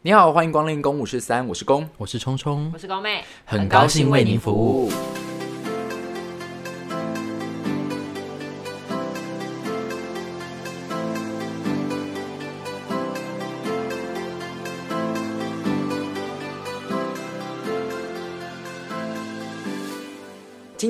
你好，欢迎光临公五十三，我是公，我是聪聪，我是高妹，很高兴为您服务。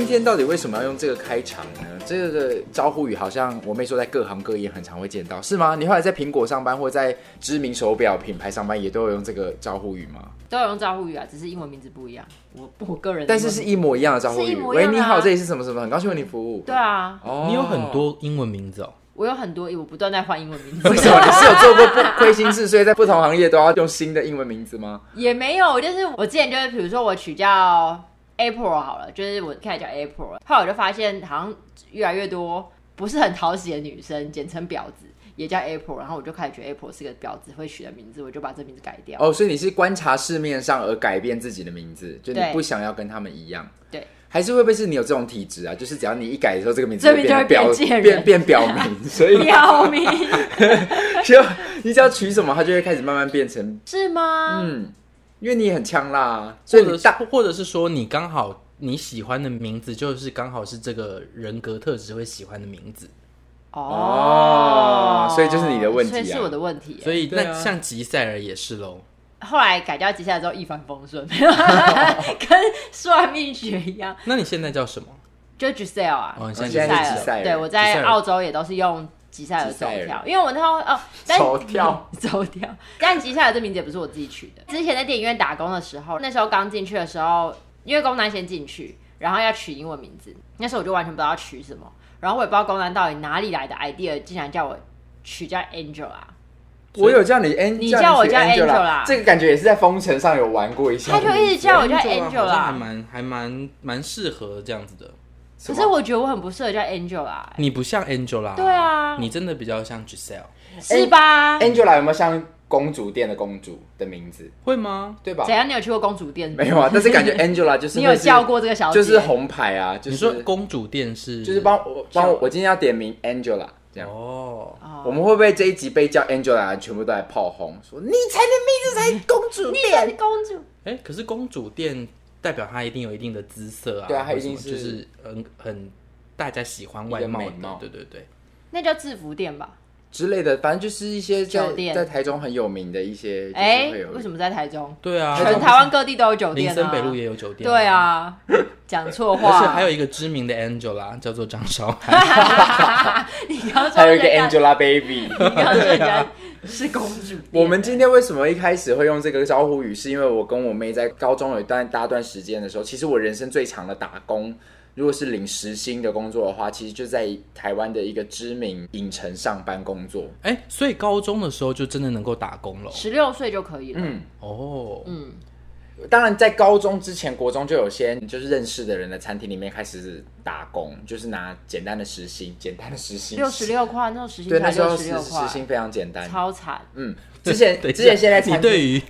天到底为什么要用这个开场呢？这个招呼语好像我妹说在各行各业很常会见到，是吗？你后来在苹果上班或在知名手表品牌上班，也都有用这个招呼语吗？都有用招呼语啊，只是英文名字不一样。我我个人，但是是一模一样的招呼语。喂，你好，这里是什么什么？很高兴为你服务。对啊，哦，你有很多英文名字哦。我有很多，我不断在换英文名字。为什么？你是有做过不亏心事，所以在不同行业都要用新的英文名字吗？也没有，就是我之前就是，比如说我取叫。April 好了，就是我开始叫 April，后来我就发现好像越来越多不是很讨喜的女生，简称婊子也叫 April，然后我就开始觉得 April 是个婊子会取的名字，我就把这名字改掉。哦，所以你是观察市面上而改变自己的名字，就你不想要跟他们一样。对，还是会不会是你有这种体质啊？就是只要你一改的时候，这个名字就变表变变变表名，所以表名，就你只要取什么，它就会开始慢慢变成是吗？嗯。因为你很呛辣，所以你大，或者是说你刚好你喜欢的名字就是刚好是这个人格特质会喜欢的名字哦，所以就是你的问题，所以是我的问题。所以那像吉赛尔也是喽。后来改叫吉赛尔之后一帆风顺，跟算命学一样。那你现在叫什么？就 Giselle 啊，哦，现在是吉赛尔。对，我在澳洲也都是用。吉赛尔走跳，因为我那时候哦，走跳 走跳，但吉赛尔这名字也不是我自己取的。之前在电影院打工的时候，那时候刚进去的时候，因为工单先进去，然后要取英文名字，那时候我就完全不知道要取什么，然后我也不知道工单到底哪里来的 idea，竟然叫我取叫 Angel 啊。我有叫你 Angela，你叫我叫 Angela，这个感觉也是在封尘上有玩过一下。他就一直叫我叫 Angela，还蛮还蛮蛮适合这样子的。可是我觉得我很不适合叫 Angela，你不像 Angela，对啊，你真的比较像 Giselle，是吧？Angela 有没有像公主殿的公主的名字？会吗？对吧？怎样？你有去过公主殿？没有啊，但是感觉 Angela 就是你有叫过这个小姐，就是红牌啊。就是说公主殿是，就是帮我帮我，我今天要点名 Angela 这样哦。我们会不会这一集被叫 Angela 全部都来炮轰？说你才的名字才公主殿，公主。哎，可是公主殿代表他一定有一定的姿色啊，对啊，他一定是就是很很。大家喜欢外貌的，对对对，那叫制服店吧之类的，反正就是一些酒店，在台中很有名的一些。哎，为什么在台中？对啊，全台湾各地都有酒店，林森北路也有酒店。对啊，讲错话。而且还有一个知名的 Angela 叫做张韶涵。你刚说还有一个 Angelababy，你刚说 是公主。我们今天为什么一开始会用这个招呼语？是因为我跟我妹在高中有一段大段时间的时候，其实我人生最长的打工。如果是领时薪的工作的话，其实就在台湾的一个知名影城上班工作。哎、欸，所以高中的时候就真的能够打工了，十六岁就可以了。嗯，哦，嗯，当然在高中之前，国中就有些就是认识的人的餐厅里面开始打工，就是拿简单的时薪，简单的时薪 六十六块，那种时薪对，那时候时时薪非常简单，超惨。嗯，之前 之前现在你对于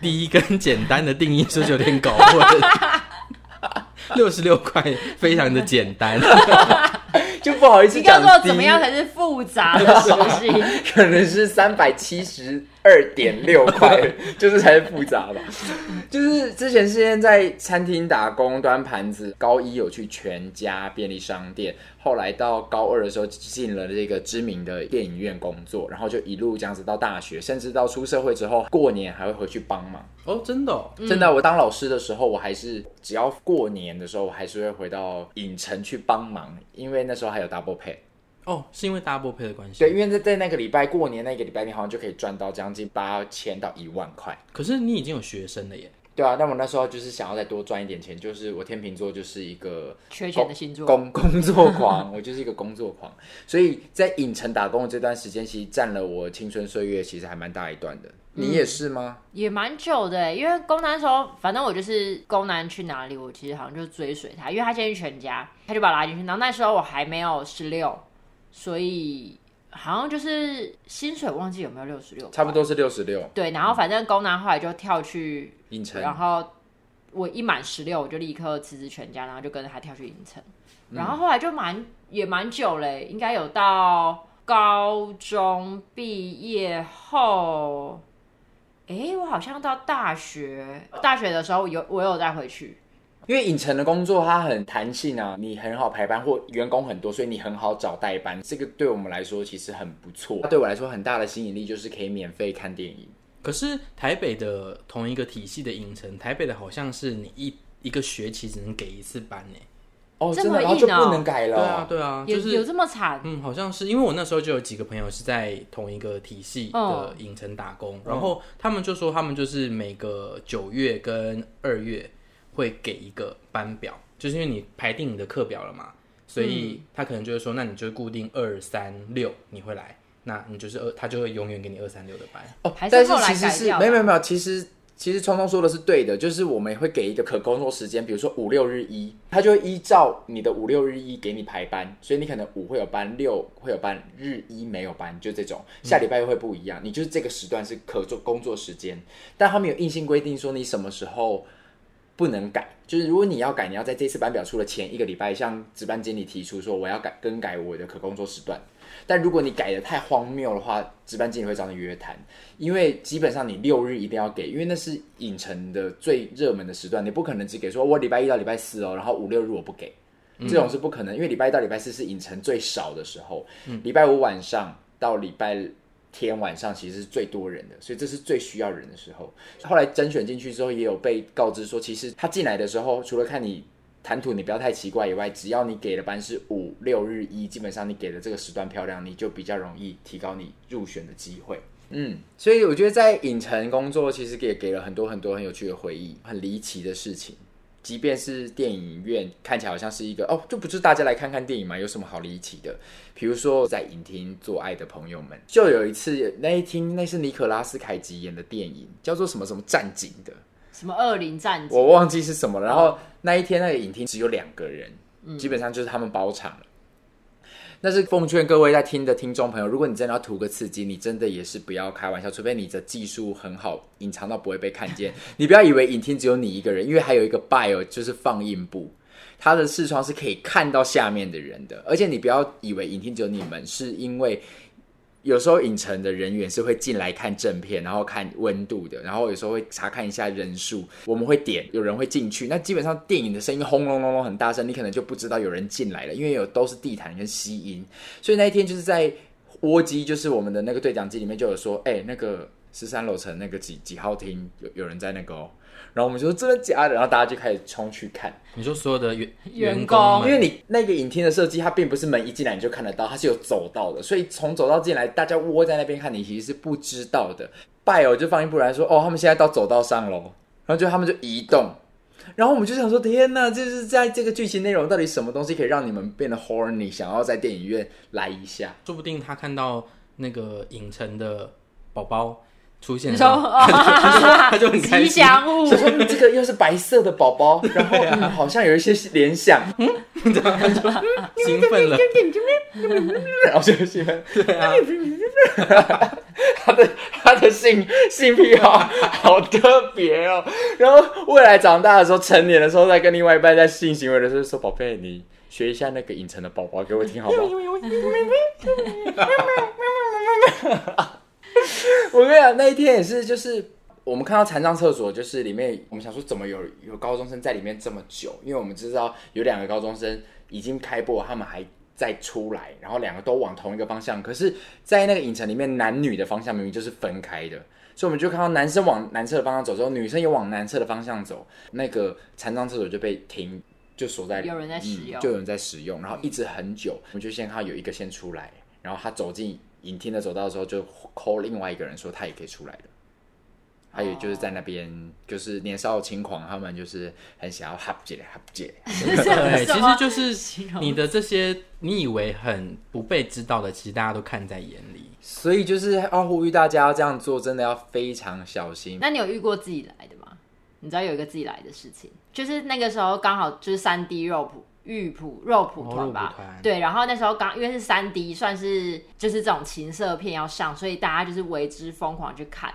第一跟简单的定义是不是有点搞混？六十六块，非常的简单，就不好意思讲。你告诉我怎么样才是复杂的时薪？可能是三百七十二点六 块，就是才是复杂吧。就是之前是先在餐厅打工端盘子，高一有去全家便利商店，后来到高二的时候进了这个知名的电影院工作，然后就一路这样子到大学，甚至到出社会之后，过年还会回去帮忙。哦，真的，哦，真的，我当老师的时候，我还是只要过年的时候，我还是会回到影城去帮忙，因为那时候还有 double pay。哦，是因为 double pay 的关系。对，因为在在那个礼拜过年那个礼拜，你好像就可以赚到将近八千到一万块。可是你已经有学生了耶。对啊，那我那时候就是想要再多赚一点钱，就是我天秤座就是一个缺钱的星座，工 工作狂，我就是一个工作狂，所以在影城打工的这段时间，其实占了我青春岁月，其实还蛮大一段的。你也是吗？嗯、也蛮久的，因为宫南时候，反正我就是工南去哪里，我其实好像就追随他，因为他先去全家，他就把我拉进去。然后那时候我还没有十六，所以。好像就是薪水忘记有没有六十六，差不多是六十六。对，然后反正工南后来就跳去影城，然后我一满十六，我就立刻辞职全家，然后就跟着他跳去影城。然后后来就蛮也蛮久嘞，应该有到高中毕业后哎，我好像到大学，大学的时候有我有再回去。因为影城的工作它很弹性啊，你很好排班，或员工很多，所以你很好找代班。这个对我们来说其实很不错。它对我来说很大的吸引力就是可以免费看电影。可是台北的同一个体系的影城，台北的好像是你一一个学期只能给一次班呢。哦，真的，然后就不能改了。对啊，对啊，就是有这么惨？嗯，好像是因为我那时候就有几个朋友是在同一个体系的影城打工，然后他们就说他们就是每个九月跟二月。会给一个班表，就是因为你排定你的课表了嘛，所以他可能就是说，那你就固定二三六你会来，那你就是二，他就会永远给你二三六的班。哦，但是其实是没有没有没有，其实其实聪聪说的是对的，就是我们会给一个可工作时间，比如说五六日一，他就会依照你的五六日一给你排班，所以你可能五会有班，六会有班，日一没有班，就这种，下礼拜又会不一样，你就是这个时段是可做工作时间，但他们有硬性规定说你什么时候。不能改，就是如果你要改，你要在这次班表出的前一个礼拜，向值班经理提出说我要改更改我的可工作时段。但如果你改的太荒谬的话，值班经理会找你约谈，因为基本上你六日一定要给，因为那是影城的最热门的时段，你不可能只给说我礼拜一到礼拜四哦，然后五六日我不给，这种是不可能，因为礼拜一到礼拜四是影城最少的时候，礼拜五晚上到礼拜。天晚上其实是最多人的，所以这是最需要人的时候。后来甄选进去之后，也有被告知说，其实他进来的时候，除了看你谈吐你不要太奇怪以外，只要你给的班是五六日一，基本上你给的这个时段漂亮，你就比较容易提高你入选的机会。嗯，所以我觉得在影城工作，其实也给了很多很多很有趣的回忆，很离奇的事情。即便是电影院看起来好像是一个哦，就不是大家来看看电影嘛？有什么好离奇的？比如说在影厅做爱的朋友们，就有一次那一厅那是尼可拉斯凯奇演的电影，叫做什么什么战警的，什么恶灵战警，我忘记是什么了。然后那一天那个影厅只有两个人，基本上就是他们包场了。那是奉劝各位在听的听众朋友，如果你真的要图个刺激，你真的也是不要开玩笑，除非你的技术很好，隐藏到不会被看见。你不要以为影厅只有你一个人，因为还有一个 bio 就是放映部，它的视窗是可以看到下面的人的。而且你不要以为影厅只有你们，是因为。有时候影城的人员是会进来看正片，然后看温度的，然后有时候会查看一下人数。我们会点有人会进去，那基本上电影的声音轰隆隆隆很大声，你可能就不知道有人进来了，因为有都是地毯跟吸音。所以那一天就是在窝机，就是我们的那个对讲机里面就有说，哎、那个十三楼层那个几几号厅有有人在那个。然后我们就说真的假的，然后大家就开始冲去看。你说所有的员员工，因为你那个影厅的设计，它并不是门一进来你就看得到，它是有走道的，所以从走道进来，大家窝在那边看你其实是不知道的。拜哦，就放映部来说，哦，他们现在到走道上喽，然后就他们就移动，然后我们就想说，天哪，这是在这个剧情内容到底什么东西可以让你们变得 horny，想要在电影院来一下？说不定他看到那个影城的宝宝。出现，说他就很开心。吉祥物，就说你这个又是白色的宝宝，然后、嗯、好像有一些联想，嗯，兴奋了，然后就兴奋，对啊，他的他的性性癖好好特别哦。然后未来长大的时候，成年的时候，再跟另外一半在性行为的时候说：“宝贝，你学一下那个影城的宝宝给我听好不好？” 我跟你讲，那一天也是，就是我们看到残障厕所，就是里面我们想说，怎么有有高中生在里面这么久？因为我们知道有两个高中生已经开播，他们还在出来，然后两个都往同一个方向。可是，在那个影城里面，男女的方向明明就是分开的，所以我们就看到男生往男厕的方向走之后，女生也往男厕的方向走，那个残障厕所就被停，就锁在里面，有人在使用，嗯，就有人在使用，然后一直很久，我们就先看到有一个先出来，然后他走进。影厅的走道的时候，就 call 另外一个人说他也可以出来的。还有就是在那边，就是年少轻狂，他们就是很想要哈姐哈姐。对，其实就是你的这些你以为很不被知道的，其实大家都看在眼里。所以就是要呼吁大家要这样做，真的要非常小心。那你有遇过自己来的吗？你知道有一个自己来的事情，就是那个时候刚好就是三 D 肉蒲。玉蒲肉蒲团吧，哦、对，然后那时候刚因为是三 D，算是就是这种情色片要上，所以大家就是为之疯狂去看。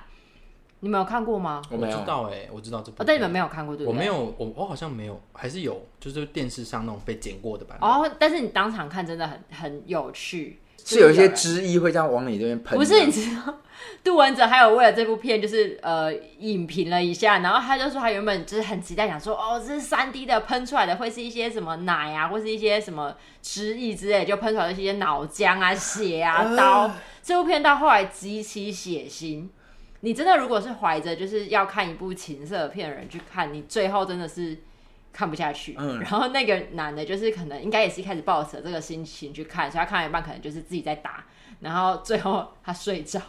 你们有看过吗？我不知道哎、欸，我知道这部，哦，但你们没有看过对不对？我没有，我我好像没有，还是有，就是电视上那种被剪过的版本。哦，但是你当场看真的很很有趣。是有一些汁液会这样往你这边喷。不是，你知道，杜文泽还有为了这部片就是呃影评了一下，然后他就说他原本就是很期待，想说哦，这是三 D 的喷出来的会是一些什么奶啊，或是一些什么汁液之类，就喷出来的一些脑浆啊、血啊、刀。呃、这部片到后来极其血腥。你真的如果是怀着就是要看一部情色片的人去看，你最后真的是看不下去。嗯，然后那个男的，就是可能应该也是一开始抱着这个心情去看，所以他看了一半可能就是自己在打，然后最后他睡着。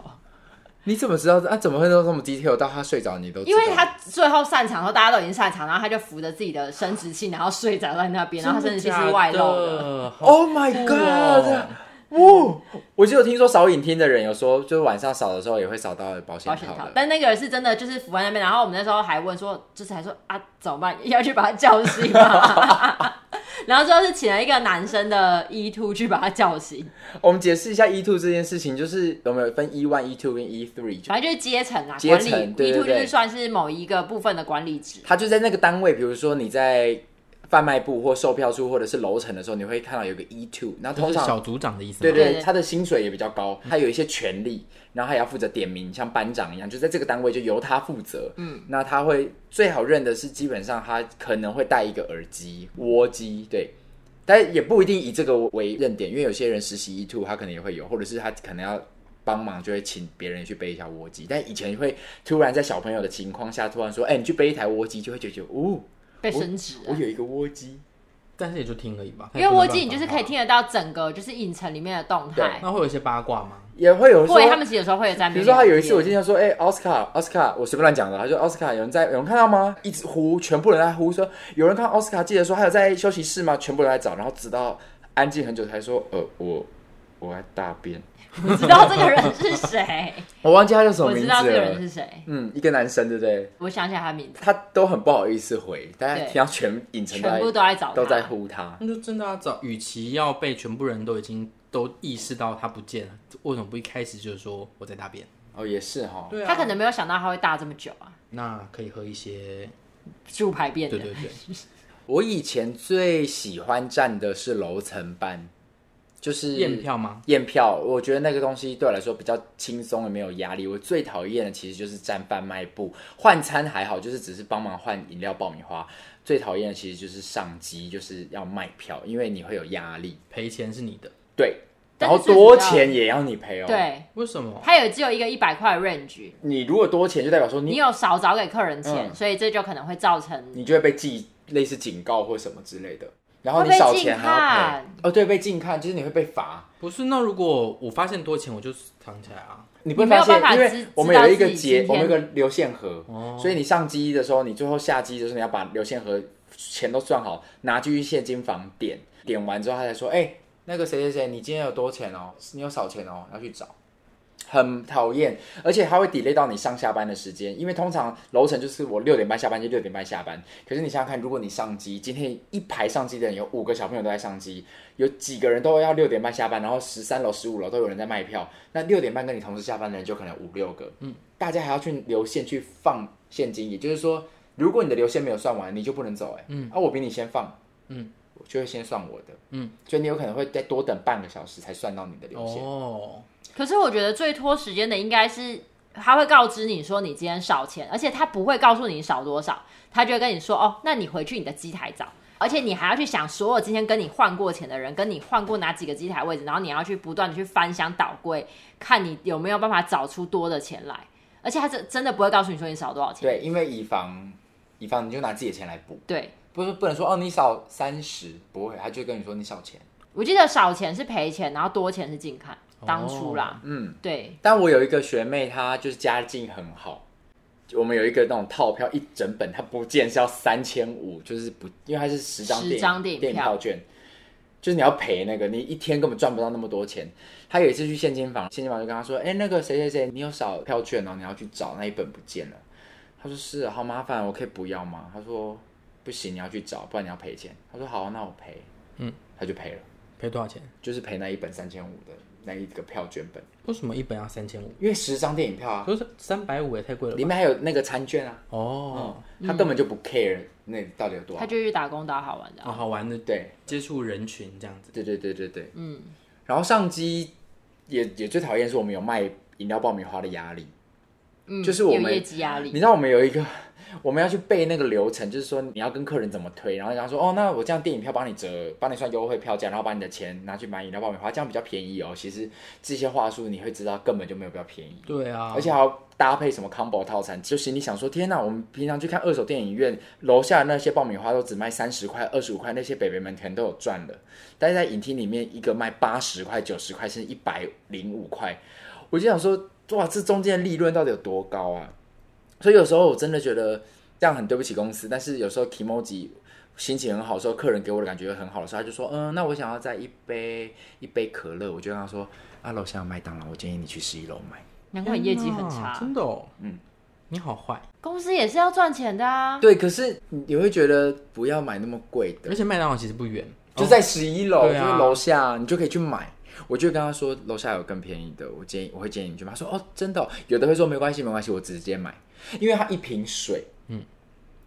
你怎么知道？啊，怎么会都这么 detail 到他睡着你都知道？因为他最后散场的时候，大家都已经散场，然后他就扶着自己的生殖器，然后睡着在那边，然后他生殖器是外露的。Oh my god！哦，我就有听说扫影厅的人有说，就是晚上扫的时候也会扫到保险套，套。但那个是真的，就是扶在那边。然后我们那时候还问说，就是还说啊，怎么办？要去把他叫醒吗？然后最后是请了一个男生的 E two 去把他叫醒。我们解释一下 E two 这件事情，就是有没有分 E one、E two 跟 E three？反正就是阶层啊，管理。E two 就是算是某一个部分的管理职。他就在那个单位，比如说你在。贩卖部或售票处或者是楼层的时候，你会看到有个 E two，那通常小组长的意思。对对，他的薪水也比较高，他有一些权利，然后他也要负责点名，像班长一样，就在这个单位就由他负责。嗯，那他会最好认的是，基本上他可能会带一个耳机、窝机，对，但也不一定以这个为认点，因为有些人实习 E two，他可能也会有，或者是他可能要帮忙，就会请别人去背一下窝机。但以前会突然在小朋友的情况下，突然说：“哎、欸，你去背一台窝机，就会觉得哦。”被升职，我有一个窝机，但是也就听而已吧。因为窝机你就是可以听得到整个就是影城里面的动态。那会有一些八卦吗？也会有。会，他们其实有时候会有在。比如说他有一次，我经常说：“哎，奥斯卡，奥斯卡，我随便乱讲的。”他说：“奥斯卡，有人在，有人看到吗？”一直呼，全部人在呼说：“有人看奥斯卡。”记得说：“还有在休息室吗？”全部人在找，然后直到安静很久才说：“呃，我我在大便。”我知道这个人是谁，我忘记他叫什么名字了。我知道这个人是谁，嗯，一个男生，对不对？我想起来他名字，他都很不好意思回，大家听到全影城全部都在找，都在呼他。那就真的要找，与其要被全部人都已经都意识到他不见了，为什么不一开始就说我在大便？哦，也是哈，对啊，他可能没有想到他会大这么久啊。那可以喝一些助排便的。对对对，我以前最喜欢站的是楼层班。就是验票吗？验票，我觉得那个东西对我来说比较轻松，也没有压力。我最讨厌的其实就是站贩卖部，换餐还好，就是只是帮忙换饮料、爆米花。最讨厌的其实就是上机，就是要卖票，因为你会有压力，赔钱是你的，对，然后多钱也要你赔哦。对，为什么？它有只有一个一百块的 range，你如果多钱，就代表说你，你有少找给客人钱，嗯，所以这就可能会造成你就会被记类似警告或什么之类的。然后你少钱还要赔哦，对，被禁看，就是你会被罚。不是，那如果我发现多钱，我就藏起来啊。你不会发现，因为我们有一个结，我们有一个流线盒，哦，所以你上机的时候，你最后下机的时候，你要把流线盒钱都算好，拿去现金房点，点完之后他才说，哎，那个谁谁谁，你今天有多钱哦？你有少钱哦，要去找。很讨厌，而且它会 delay 到你上下班的时间，因为通常楼层就是我六点半下班就六点半下班。可是你想想看，如果你上机，今天一排上机的人有五个小朋友都在上机，有几个人都要六点半下班，然后十三楼、十五楼都有人在卖票，那六点半跟你同时下班的人就可能五六个，嗯，大家还要去留线去放现金，也就是说，如果你的留线没有算完，你就不能走，哎，嗯，啊，我比你先放，嗯，我就会先算我的，嗯，所以你有可能会再多等半个小时才算到你的留线，哦。可是我觉得最拖时间的应该是他会告知你说你今天少钱，而且他不会告诉你少多少，他就会跟你说哦，那你回去你的机台找，而且你还要去想所有今天跟你换过钱的人，跟你换过哪几个机台位置，然后你要去不断的去翻箱倒柜，看你有没有办法找出多的钱来，而且他真真的不会告诉你说你少多少钱，对，因为以防以防你就拿自己的钱来补，对，不是不能说哦你少三十，不会，他就跟你说你少钱，我记得少钱是赔钱，然后多钱是净看。当初啦，嗯，对。但我有一个学妹，她就是家境很好。我们有一个那种套票，一整本，它不见是要三千五，就是不，因为它是十张电影电影票券，就是你要赔那个，你一天根本赚不到那么多钱。他有一次去现金房，现金房就跟他说：“哎、欸，那个谁谁谁，你有少票券哦，你要去找那一本不见了。”他说：“是，好麻烦，我可以不要吗？”他说：“不行，你要去找，不然你要赔钱。”他说：“好，那我赔。”嗯，他就赔了，赔多少钱？就是赔那一本三千五的。那一个票券本，为什么一本要三千五？因为十张电影票啊，可是三百五也太贵了。里面还有那个餐券啊。哦、嗯，他根本就不 care 那到底有多少。他就去打工打好玩的、啊。哦，好玩的，对，接触人群这样子。对对对对对，嗯。然后上机也也最讨厌是我们有卖饮料爆米花的压力，嗯，就是我们业绩压力。你知道我们有一个。我们要去背那个流程，就是说你要跟客人怎么推，然后然后说哦，那我这样电影票帮你折，帮你算优惠票价，然后把你的钱拿去买饮料爆米花，这样比较便宜哦。其实这些话术你会知道根本就没有比较便宜。对啊，而且还要搭配什么 combo 套餐，就是你想说天哪，我们平常去看二手电影院，楼下的那些爆米花都只卖三十块、二十五块，那些北北们全都有赚了，但是在影厅里面一个卖八十块、九十块，甚至一百零五块，我就想说哇，这中间的利润到底有多高啊？所以有时候我真的觉得。这样很对不起公司，但是有时候 Kimoji 心情很好的时候，客人给我的感觉很好的时候，他就说：“嗯，那我想要再一杯一杯可乐。”我就跟他说：“啊，楼下有麦当劳，我建议你去十一楼买。”难怪你业绩很差，真的哦。嗯，你好坏。公司也是要赚钱的啊。对，可是你会觉得不要买那么贵的，而且麦当劳其实不远，就在十一楼，哦、就是楼下，你就可以去买。我就跟他说：“楼下有更便宜的，我建议我会建议你去买。”他说：“哦，真的、哦。”有的会说：“没关系，没关系，我直接买。”因为他一瓶水，嗯。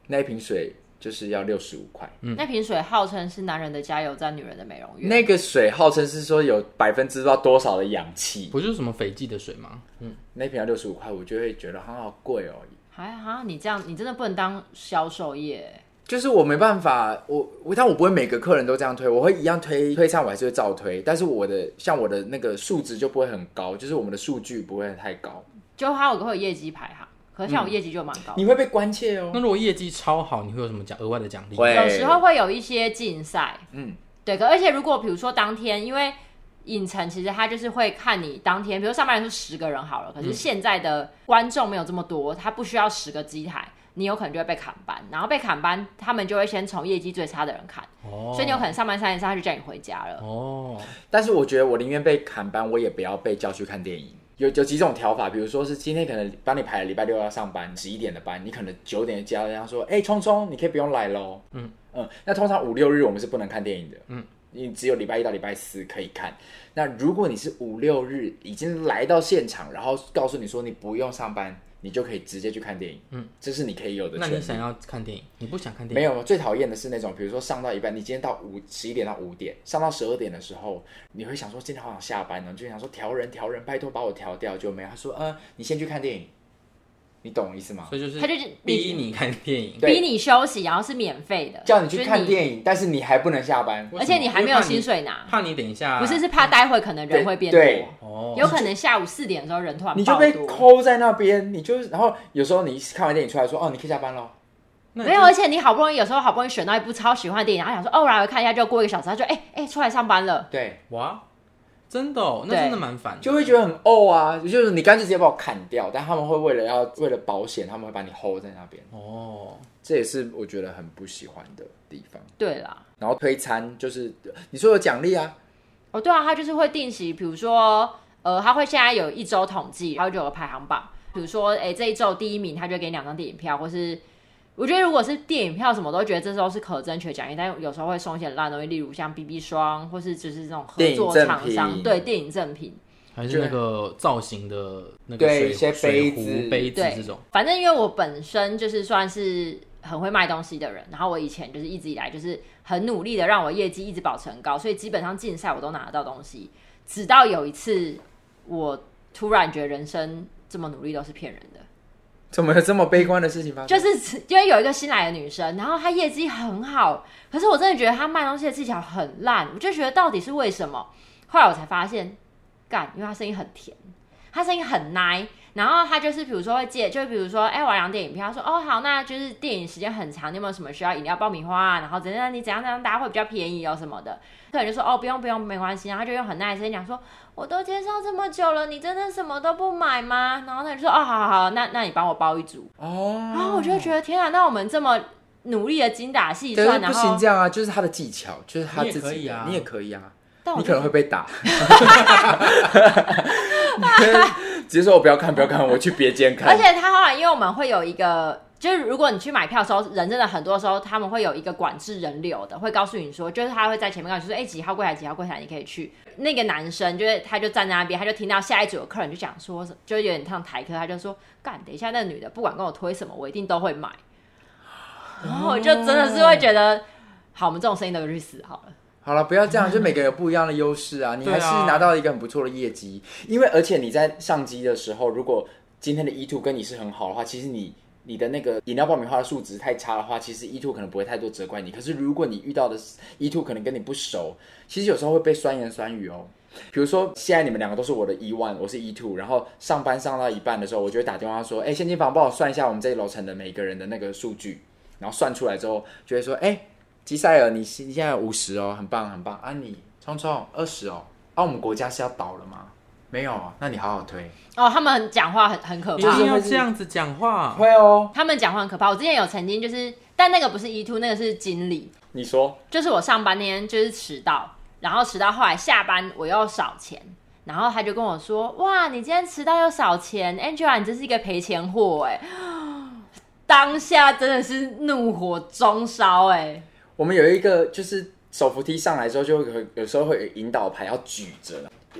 那一瓶水就是要六十五块。嗯，那瓶水号称是男人的加油站，女人的美容院。那个水号称是说有百分之不知道多少的氧气，不就是什么斐济的水吗？嗯，那瓶要六十五块，我就会觉得好好贵哦。还好，你这样你真的不能当销售业。就是我没办法，我我但我不会每个客人都这样推，我会一样推推上，我还是会照推，但是我的像我的那个数值就不会很高，就是我们的数据不会太高，就他有个会有业绩排行。可是像我业绩就蛮高，你会被关切哦。那如果业绩超好，你会有什么奖额外的奖励？会有时候会有一些竞赛，嗯，对。可而且如果比如说当天，因为影城其实他就是会看你当天，比如上班人是十个人好了，可是现在的观众没有这么多，他不需要十个机台，你有可能就会被砍班，然后被砍班，他们就会先从业绩最差的人砍，哦，所以你有可能上班三天，他就叫你回家了。哦，但是我觉得我宁愿被砍班，我也不要被叫去看电影。有有几种调法，比如说是今天可能帮你排了礼拜六要上班十一点的班，你可能九点接到人家说，哎、欸，聪聪，你可以不用来喽。嗯嗯，那通常五六日我们是不能看电影的，嗯，你只有礼拜一到礼拜四可以看。那如果你是五六日已经来到现场，然后告诉你说你不用上班。你就可以直接去看电影，嗯，这是你可以有的。那你想要看电影，你不想看电影？没有，最讨厌的是那种，比如说上到一半，你今天到五十一点到五点，上到十二点的时候，你会想说今天好想下班呢，就想说调人调人，拜托把我调掉，就没有。他说，呃，你先去看电影。你懂我意思吗？所以就是他就是逼你看电影，逼你休息，然后是免费的，叫你去看电影，但是你还不能下班，而且你还没有薪水拿。怕你等一下，不是是怕待会可能人会变多，哦，有可能下午四点的时候人突然你就被抠在那边，你就然后有时候你看完电影出来说哦，你可以下班喽。没有，而且你好不容易有时候好不容易选到一部超喜欢的电影，然后想说哦，我来看一下，就过一个小时，他就哎哎出来上班了，对，哇。真的哦，那真的蛮烦，就会觉得很怄啊。就是你干脆直接把我砍掉，但他们会为了要为了保险，他们会把你 hold 在那边。哦，这也是我觉得很不喜欢的地方。对啦，然后推餐就是你说有奖励啊？哦，对啊，他就是会定期，比如说呃，他会现在有一周统计，然后就有个排行榜，比如说哎这一周第一名，他就给你两张电影票，或是。我觉得如果是电影票什么，都觉得这时候是可争取奖励，但有时候会送一些烂东西，例如像 BB 霜，或是就是这种合作厂商，对电影赠品，还是那个造型的那个水对一些杯子、壶杯子这种。反正因为我本身就是算是很会卖东西的人，然后我以前就是一直以来就是很努力的让我业绩一直保持很高，所以基本上竞赛我都拿得到东西。直到有一次，我突然觉得人生这么努力都是骗人的。怎么有这么悲观的事情发生？就是因为有一个新来的女生，然后她业绩很好，可是我真的觉得她卖东西的技巧很烂，我就觉得到底是为什么？后来我才发现，干，因为她声音很甜，她声音很 nice，然后她就是比如说会借，就比如说哎，我要两电影票，她说哦好，那就是电影时间很长，你有没有什么需要饮料、爆米花啊？然后怎样你怎样怎样，大家会比较便宜哦什么的。客人就说哦不用不用没关系，然后他就用很 nice 声音讲说。我都介绍这么久了，你真的什么都不买吗？然后他就说：“哦，好好好，那那你帮我包一组。”哦，然后我就觉得天啊，那我们这么努力的精打细算，不行这样啊，就是他的技巧，就是他自己啊，你也可以啊，你可能会被打。直接说我不要看，不要看，我去别间看。而且他后来，因为我们会有一个。就是如果你去买票的时候，人真的很多时候，他们会有一个管制人流的，会告诉你说，就是他会在前面告诉你说，哎、欸，几号柜台，几号柜台，你可以去。那个男生就是他就站在那边，他就听到下一组的客人就讲说，就有点像台客，他就说，干，等一下那个女的不管跟我推什么，我一定都会买。然后我就真的是会觉得，好，我们这种声音都去死好了。好了，不要这样，就每个人有不一样的优势啊，你还是拿到一个很不错的业绩，因为而且你在上机的时候，如果今天的 E two 跟你是很好的话，其实你。你的那个饮料爆米花的数值太差的话，其实 E two 可能不会太多责怪你。可是如果你遇到的 E two 可能跟你不熟，其实有时候会被酸言酸语哦。比如说现在你们两个都是我的 E1，我是 E two，然后上班上到一半的时候，我就会打电话说：“哎，现金房帮我算一下我们这一楼层的每个人的那个数据。”然后算出来之后，就会说：“哎，吉赛尔，你你现在五十哦，很棒很棒。啊，你聪聪二十哦。啊，我们国家是要倒了吗？”没有啊，那你好好推哦。他们讲话很很可怕，就是要这样子讲话，会哦。他们讲话很可怕。我之前有曾经就是，但那个不是 E two，那个是经理。你说，就是我上班那天就是迟到，然后迟到后来下班我又少钱，然后他就跟我说：“哇，你今天迟到又少钱，Angela，你真是一个赔钱货哎。”当下真的是怒火中烧哎。我们有一个就是手扶梯上来之后，就会有时候会有引导牌要举着。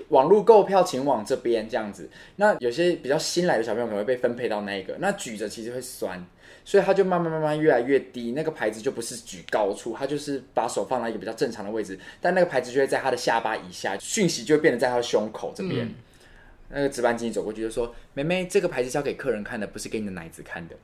网络购票，请往这边这样子。那有些比较新来的小朋友可能会被分配到那一个，那举着其实会酸，所以他就慢慢慢慢越来越低，那个牌子就不是举高处，他就是把手放在一个比较正常的位置，但那个牌子就会在他的下巴以下，讯息就会变得在他的胸口这边。嗯、那个值班经理走过去就说：“妹妹，这个牌子交给客人看的，不是给你的奶子看的。”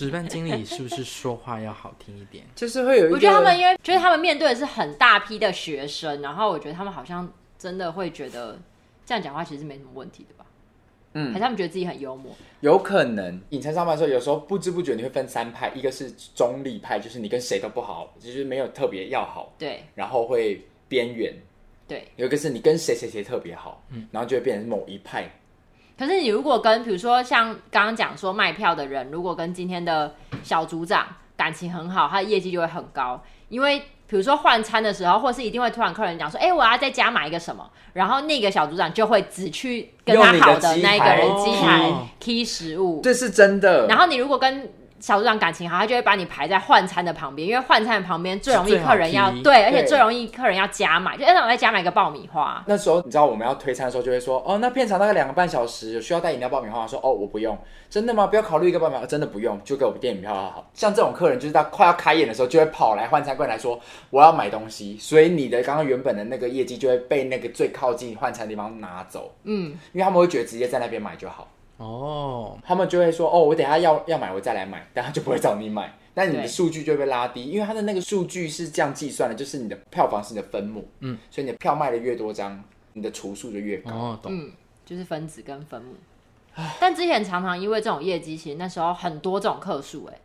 值班经理是不是说话要好听一点？就是会有一个，我觉得他们因为就是他们面对的是很大批的学生，然后我觉得他们好像真的会觉得这样讲话其实是没什么问题的吧？嗯，还是他们觉得自己很幽默？有可能。影城上班的时候，有时候不知不觉你会分三派，一个是中立派，就是你跟谁都不好，就是没有特别要好，对，然后会边缘，对。有一个是你跟谁谁谁特别好，嗯，然后就会变成某一派。可是你如果跟比如说像刚刚讲说卖票的人，如果跟今天的小组长感情很好，他的业绩就会很高。因为比如说换餐的时候，或是一定会突然客人讲说：“哎、欸，我要再加买一个什么。”然后那个小组长就会只去跟他好的那一个人机台 key 食物，这是真的。然后你如果跟小组长感情好，他就会把你排在换餐的旁边，因为换餐的旁边最容易客人要对，而且最容易客人要加买，就让我再加买一个爆米花。那时候你知道我们要推餐的时候，就会说哦，那片场大概两个半小时，有需要带饮料爆米花，说哦我不用，真的吗？不要考虑一个爆米花，真的不用，就给我电影票好好。像这种客人，就是他快要开演的时候，就会跑来换餐柜来说我要买东西，所以你的刚刚原本的那个业绩就会被那个最靠近换餐的地方拿走。嗯，因为他们会觉得直接在那边买就好。哦，他们就会说哦，我等下要要买，我再来买，但他就不会找你买，那你的数据就会被拉低，因为他的那个数据是这样计算的，就是你的票房是你的分母，嗯，所以你的票卖的越多张，你的除数就越高，哦，懂，嗯，就是分子跟分母。但之前常常因为这种业绩，其实那时候很多这种客数，哎，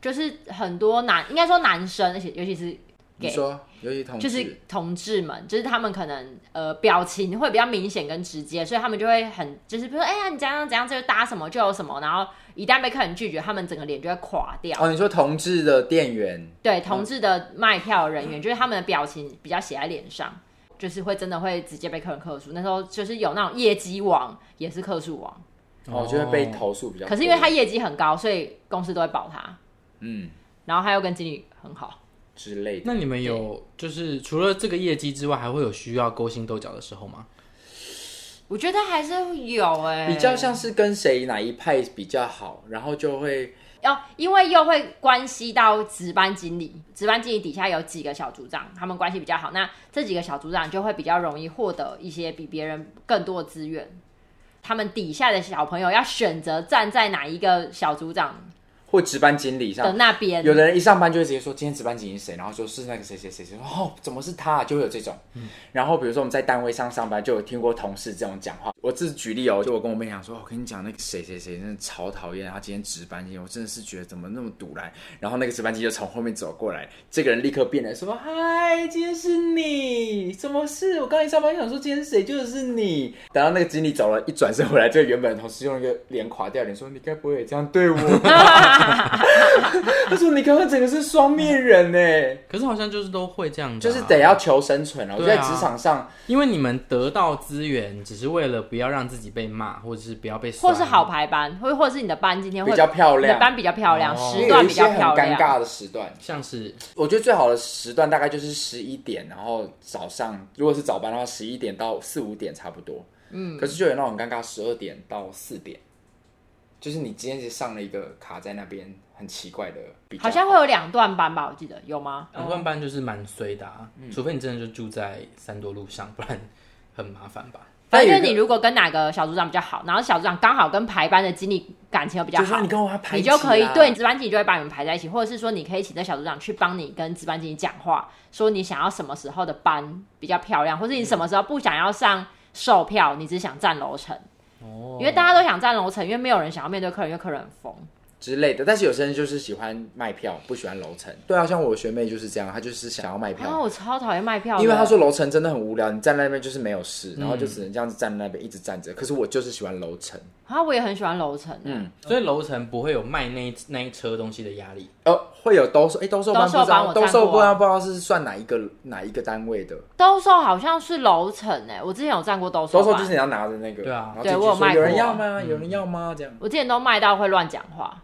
就是很多男，应该说男生，而且尤其是。你说，尤其同就是同志们，就是他们可能呃表情会比较明显跟直接，所以他们就会很就是比如说，哎呀，你怎样怎样，就搭什么就有什么，然后一旦被客人拒绝，他们整个脸就会垮掉。哦，你说同志的店员，对，同志的卖票人员，嗯、就是他们的表情比较写在脸上，就是会真的会直接被客人客诉。那时候就是有那种业绩王，也是客诉王，哦，就会被投诉比较。可是因为他业绩很高，所以公司都会保他。嗯，然后他又跟经理很好。之类的。那你们有就是除了这个业绩之外，还会有需要勾心斗角的时候吗？我觉得还是有哎、欸，比较像是跟谁哪一派比较好，然后就会要，因为又会关系到值班经理，值班经理底下有几个小组长，他们关系比较好，那这几个小组长就会比较容易获得一些比别人更多的资源。他们底下的小朋友要选择站在哪一个小组长。或值班经理上的那边，有的人一上班就会直接说今天值班经理是谁，然后说是那个谁谁谁谁，哦，怎么是他啊？就会有这种。嗯、然后比如说我们在单位上上班，就有听过同事这种讲话。我自己举例哦，就我跟我妹讲说，我跟你讲那个谁谁谁真的超讨厌，他今天值班经理，我真的是觉得怎么那么堵来。然后那个值班机就从后面走过来，这个人立刻变来说，嗨，今天是你，什么事？我刚一上班就想说今天谁就是你。等到那个经理走了，一转身回来，这个原本的同事用一个脸垮掉脸说，你该不会也这样对我？他说：“你刚刚整个是双面人呢，可是好像就是都会这样，啊，就是得要求生存了。我觉得在职场上，因为你们得到资源，只是为了不要让自己被骂，或者是不要被，或是好排班，或或者是你的班今天会比较漂亮，你的班比较漂亮，哦，时段比较漂亮。很尴尬的时段，像是我觉得最好的时段大概就是十一点，然后早上如果是早班的话，十一点到四五点差不多。嗯，可是就有那种很尴尬，十二点到四点。”就是你今天是上了一个卡在那边很奇怪的好，好像会有两段班吧？我记得有吗？两段班就是蛮衰的啊，嗯、除非你真的就住在三多路上，不然很麻烦吧。反正你如果跟哪个小组长比较好，然后小组长刚好跟排班的经理感情又比较好，你跟我排，你就可以对值班经理就会把你们排在一起，或者是说你可以请这小组长去帮你跟值班经理讲话，说你想要什么时候的班比较漂亮，或者你什么时候不想要上售票，你只想站楼层。哦，因为大家都想站楼层，因为没有人想要面对客人，因为客人很疯。之类的，但是有些人就是喜欢卖票，不喜欢楼层。对啊，像我学妹就是这样，她就是想要卖票。啊，我超讨厌卖票，因为她说楼层真的很无聊，你站在那边就是没有事，然后就只能这样子站在那边一直站着。可是我就是喜欢楼层。啊，我也很喜欢楼层。嗯，所以楼层不会有卖那一那一车东西的压力。呃，会有兜售，哎，兜售班不知道，兜售不知道不知道是算哪一个哪一个单位的。兜售好像是楼层哎，我之前有站过兜售。兜售就是你要拿着那个，对啊，对我有卖过。有人要吗？有人要吗？这样。我之前都卖到会乱讲话。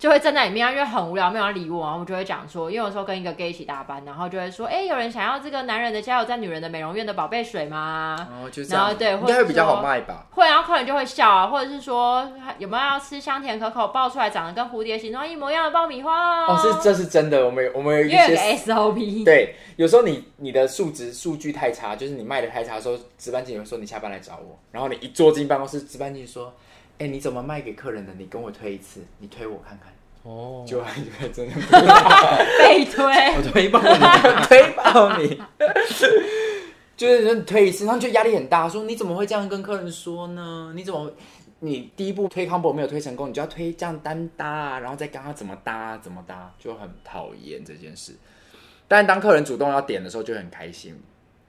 就会站在里面啊，因为很无聊，没有人理我，然后我就会讲说，因为有时候跟一个 gay 一起搭班，然后就会说，哎、欸，有人想要这个男人的加油站、女人的美容院的宝贝水吗？哦，就这样。然后对，应该会比较好卖吧？会，然后客人就会笑啊，或者是说有没有要吃香甜可口、爆出来长得跟蝴蝶形状一模一样的爆米花？哦，是这是真的，我们有我们有一些 SOP。对，有时候你你的数值数据太差，就是你卖的太差的时候，值班经理会说你下班来找我，然后你一坐进办公室，值班经理说，哎、欸，你怎么卖给客人的？你跟我推一次，你推我看看。哦，就还真的被推，我推爆你，推爆你，就是你推一次，然后就压力很大，说你怎么会这样跟客人说呢？你怎么你第一步推 combo 没有推成功，你就要推这样单搭啊，然后再跟他怎么搭怎么搭，就很讨厌这件事。但当客人主动要点的时候，就很开心。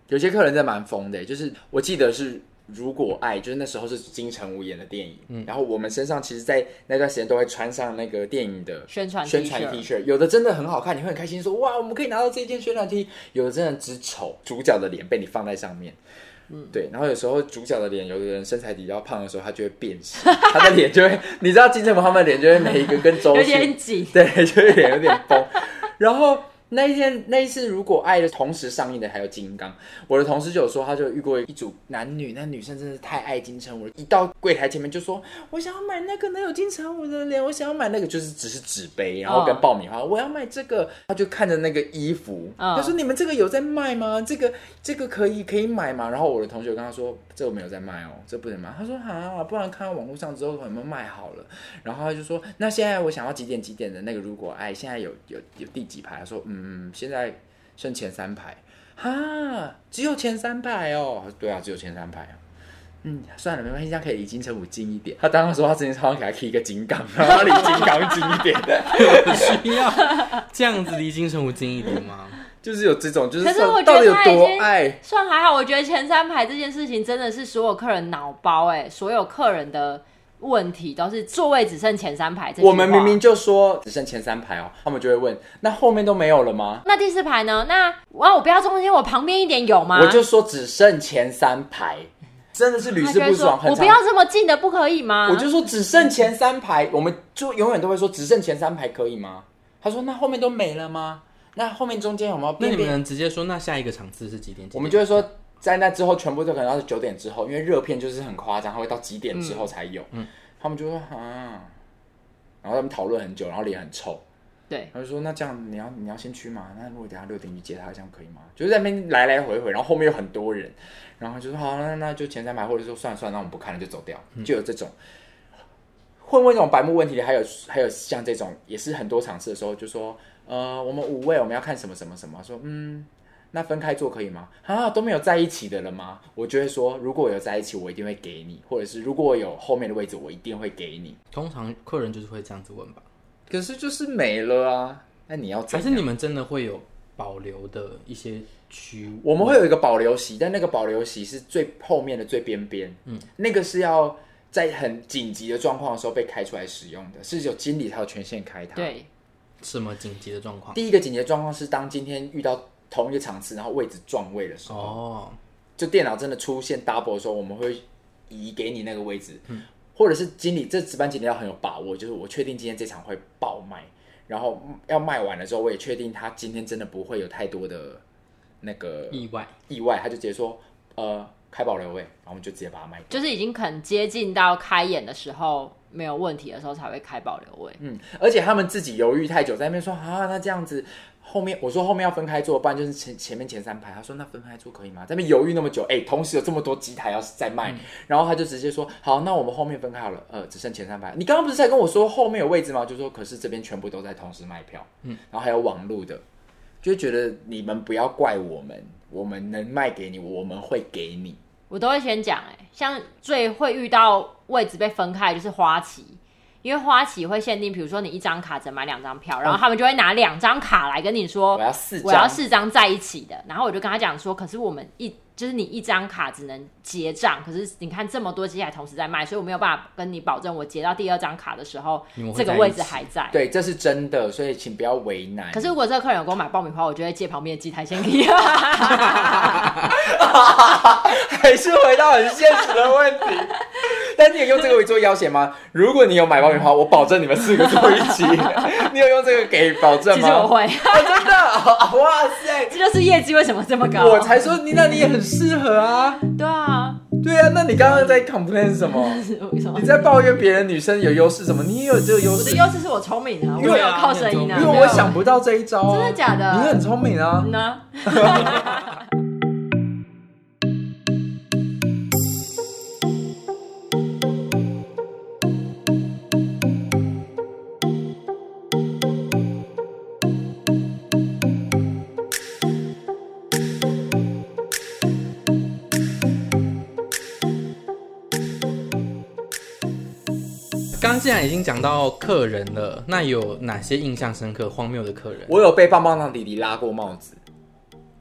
有些客人真的蛮疯的，就是我记得是。如果爱就是那时候是金城武演的电影，嗯，然后我们身上其实，在那段时间都会穿上那个电影的宣传宣传 T 恤，有的真的很好看，你会很开心说哇，我们可以拿到这件宣传 T，有的真的只丑，主角的脸被你放在上面，嗯，对，然后有时候主角的脸，有的人身材比较胖的时候，他就会变形，他的脸就会，你知道金城武他们的脸就会每一个跟周迅有点紧，对，就会脸有点崩，然后。那一天那一次，如果爱的同时上映的还有金刚，我的同事就有说，他就遇过一组男女，那女生真的是太爱金城武了，一到柜台前面就说：“我想要买那个能有金城武的脸，我想要买那个，就是只是纸杯，然后跟爆米花，oh. 我要买这个。”他就看着那个衣服，oh. 他说：“你们这个有在卖吗？这个这个可以可以买吗？”然后我的同学跟他说：“这个没有在卖哦，这不能买。”他说：“啊，不然看到网络上之后有没有卖好了？”然后他就说：“那现在我想要几点几点的那个，如果爱现在有有有第几排？”他说：“嗯，现在。”剩前三排，哈，只有前三排哦。对啊，只有前三排啊。嗯，算了，没关系，这样可以离金城武近一点。他当时说他之前超想给他贴一个金刚，然后离金刚近一点的。需要这样子离金城武近一点吗？就是有这种，就是可是我觉得到底有多爱，算还好。我觉得前三排这件事情真的是所有客人脑包哎，所有客人的。问题都是座位只剩前三排。我们明明就说只剩前三排哦，他们就会问：那后面都没有了吗？那第四排呢？那哇，我不要中间，我旁边一点有吗？我就说只剩前三排，真的是屡试不爽。我不要这么近的，不可以吗？我就说只剩前三排，我们就永远都会说只剩前三排可以吗？他说那后面都没了吗？那后面中间有没有？那你们能直接说那下一个场次是几点？几点？我们就会说在那之后全部都可能要是九点之后，因为热片就是很夸张，它会到几点之后才有。嗯。嗯他们就说啊，然后他们讨论很久，然后脸很臭。对，他就说那这样你要你要先去吗？那如果等下六点去接他，这样可以吗？就是在那边来来回回，然后后面有很多人，然后就说好，那那就前三排，或者说算了算了，那我们不看了，就走掉。嗯、就有这种会问这种白目问题的，还有还有像这种也是很多场次的时候，就说呃，我们五位我们要看什么什么什么，说嗯。那分开做可以吗？啊，都没有在一起的了吗？我就会说，如果有在一起，我一定会给你；或者是如果有后面的位置，我一定会给你。通常客人就是会这样子问吧。可是就是没了啊！那你要还是你们真的会有保留的一些区？我们会有一个保留席，但那个保留席是最后面的最边边。嗯，那个是要在很紧急的状况的时候被开出来使用的，是有经理才有权限开它。对，什么紧急的状况？第一个紧急的状况是当今天遇到。同一个场次，然后位置撞位的时候，哦，就电脑真的出现 double 的时候，我们会移给你那个位置，嗯，或者是经理，这值班经理要很有把握，就是我确定今天这场会爆卖，然后要卖完的时候，我也确定他今天真的不会有太多的那个意外，意外，他就直接说，呃，开保留位，然后我们就直接把它卖掉，就是已经很接近到开演的时候，没有问题的时候才会开保留位。嗯，而且他们自己犹豫太久，在那边说啊，那这样子后面我说后面要分开坐，不然就是前前面前三排。他说那分开坐可以吗？在那边犹豫那么久，哎、欸，同时有这么多机台要在卖，嗯、然后他就直接说好，那我们后面分开好了，呃，只剩前三排。你刚刚不是在跟我说后面有位置吗？就说可是这边全部都在同时卖票，嗯，然后还有网路的，就觉得你们不要怪我们，我们能卖给你，我们会给你。我都会先讲，哎，像最会遇到位置被分开就是花旗，因为花旗会限定，比如说你一张卡只能买两张票，然后他们就会拿两张卡来跟你说，我要四，我要四张在一起的，然后我就跟他讲说，可是我们一。就是你一张卡只能结账，可是你看这么多机台同时在卖，所以我没有办法跟你保证，我结到第二张卡的时候，这个位置还在。对，这是真的，所以请不要为难。可是如果这个客人有给我买爆米花，我就会借旁边的机台先给。还是回到很现实的问题。但你有用这个为做要挟吗？如果你有买爆米花，我保证你们四个坐一起。你有用这个给保证吗？其实我会，哦、真的，哇塞，这就是业绩为什么这么高。我才说你那你也很适合啊。对啊，对啊，那你刚刚在 complain 什么？你在抱怨别人女生有优势什么？你也有这个优势。我的优势是我聪明啊，我没有靠声音啊，因为我想不到这一招。真的假的？你很聪明啊。呢。既然已经讲到客人了，那有哪些印象深刻、荒谬的客人？我有被棒棒糖弟弟拉过帽子。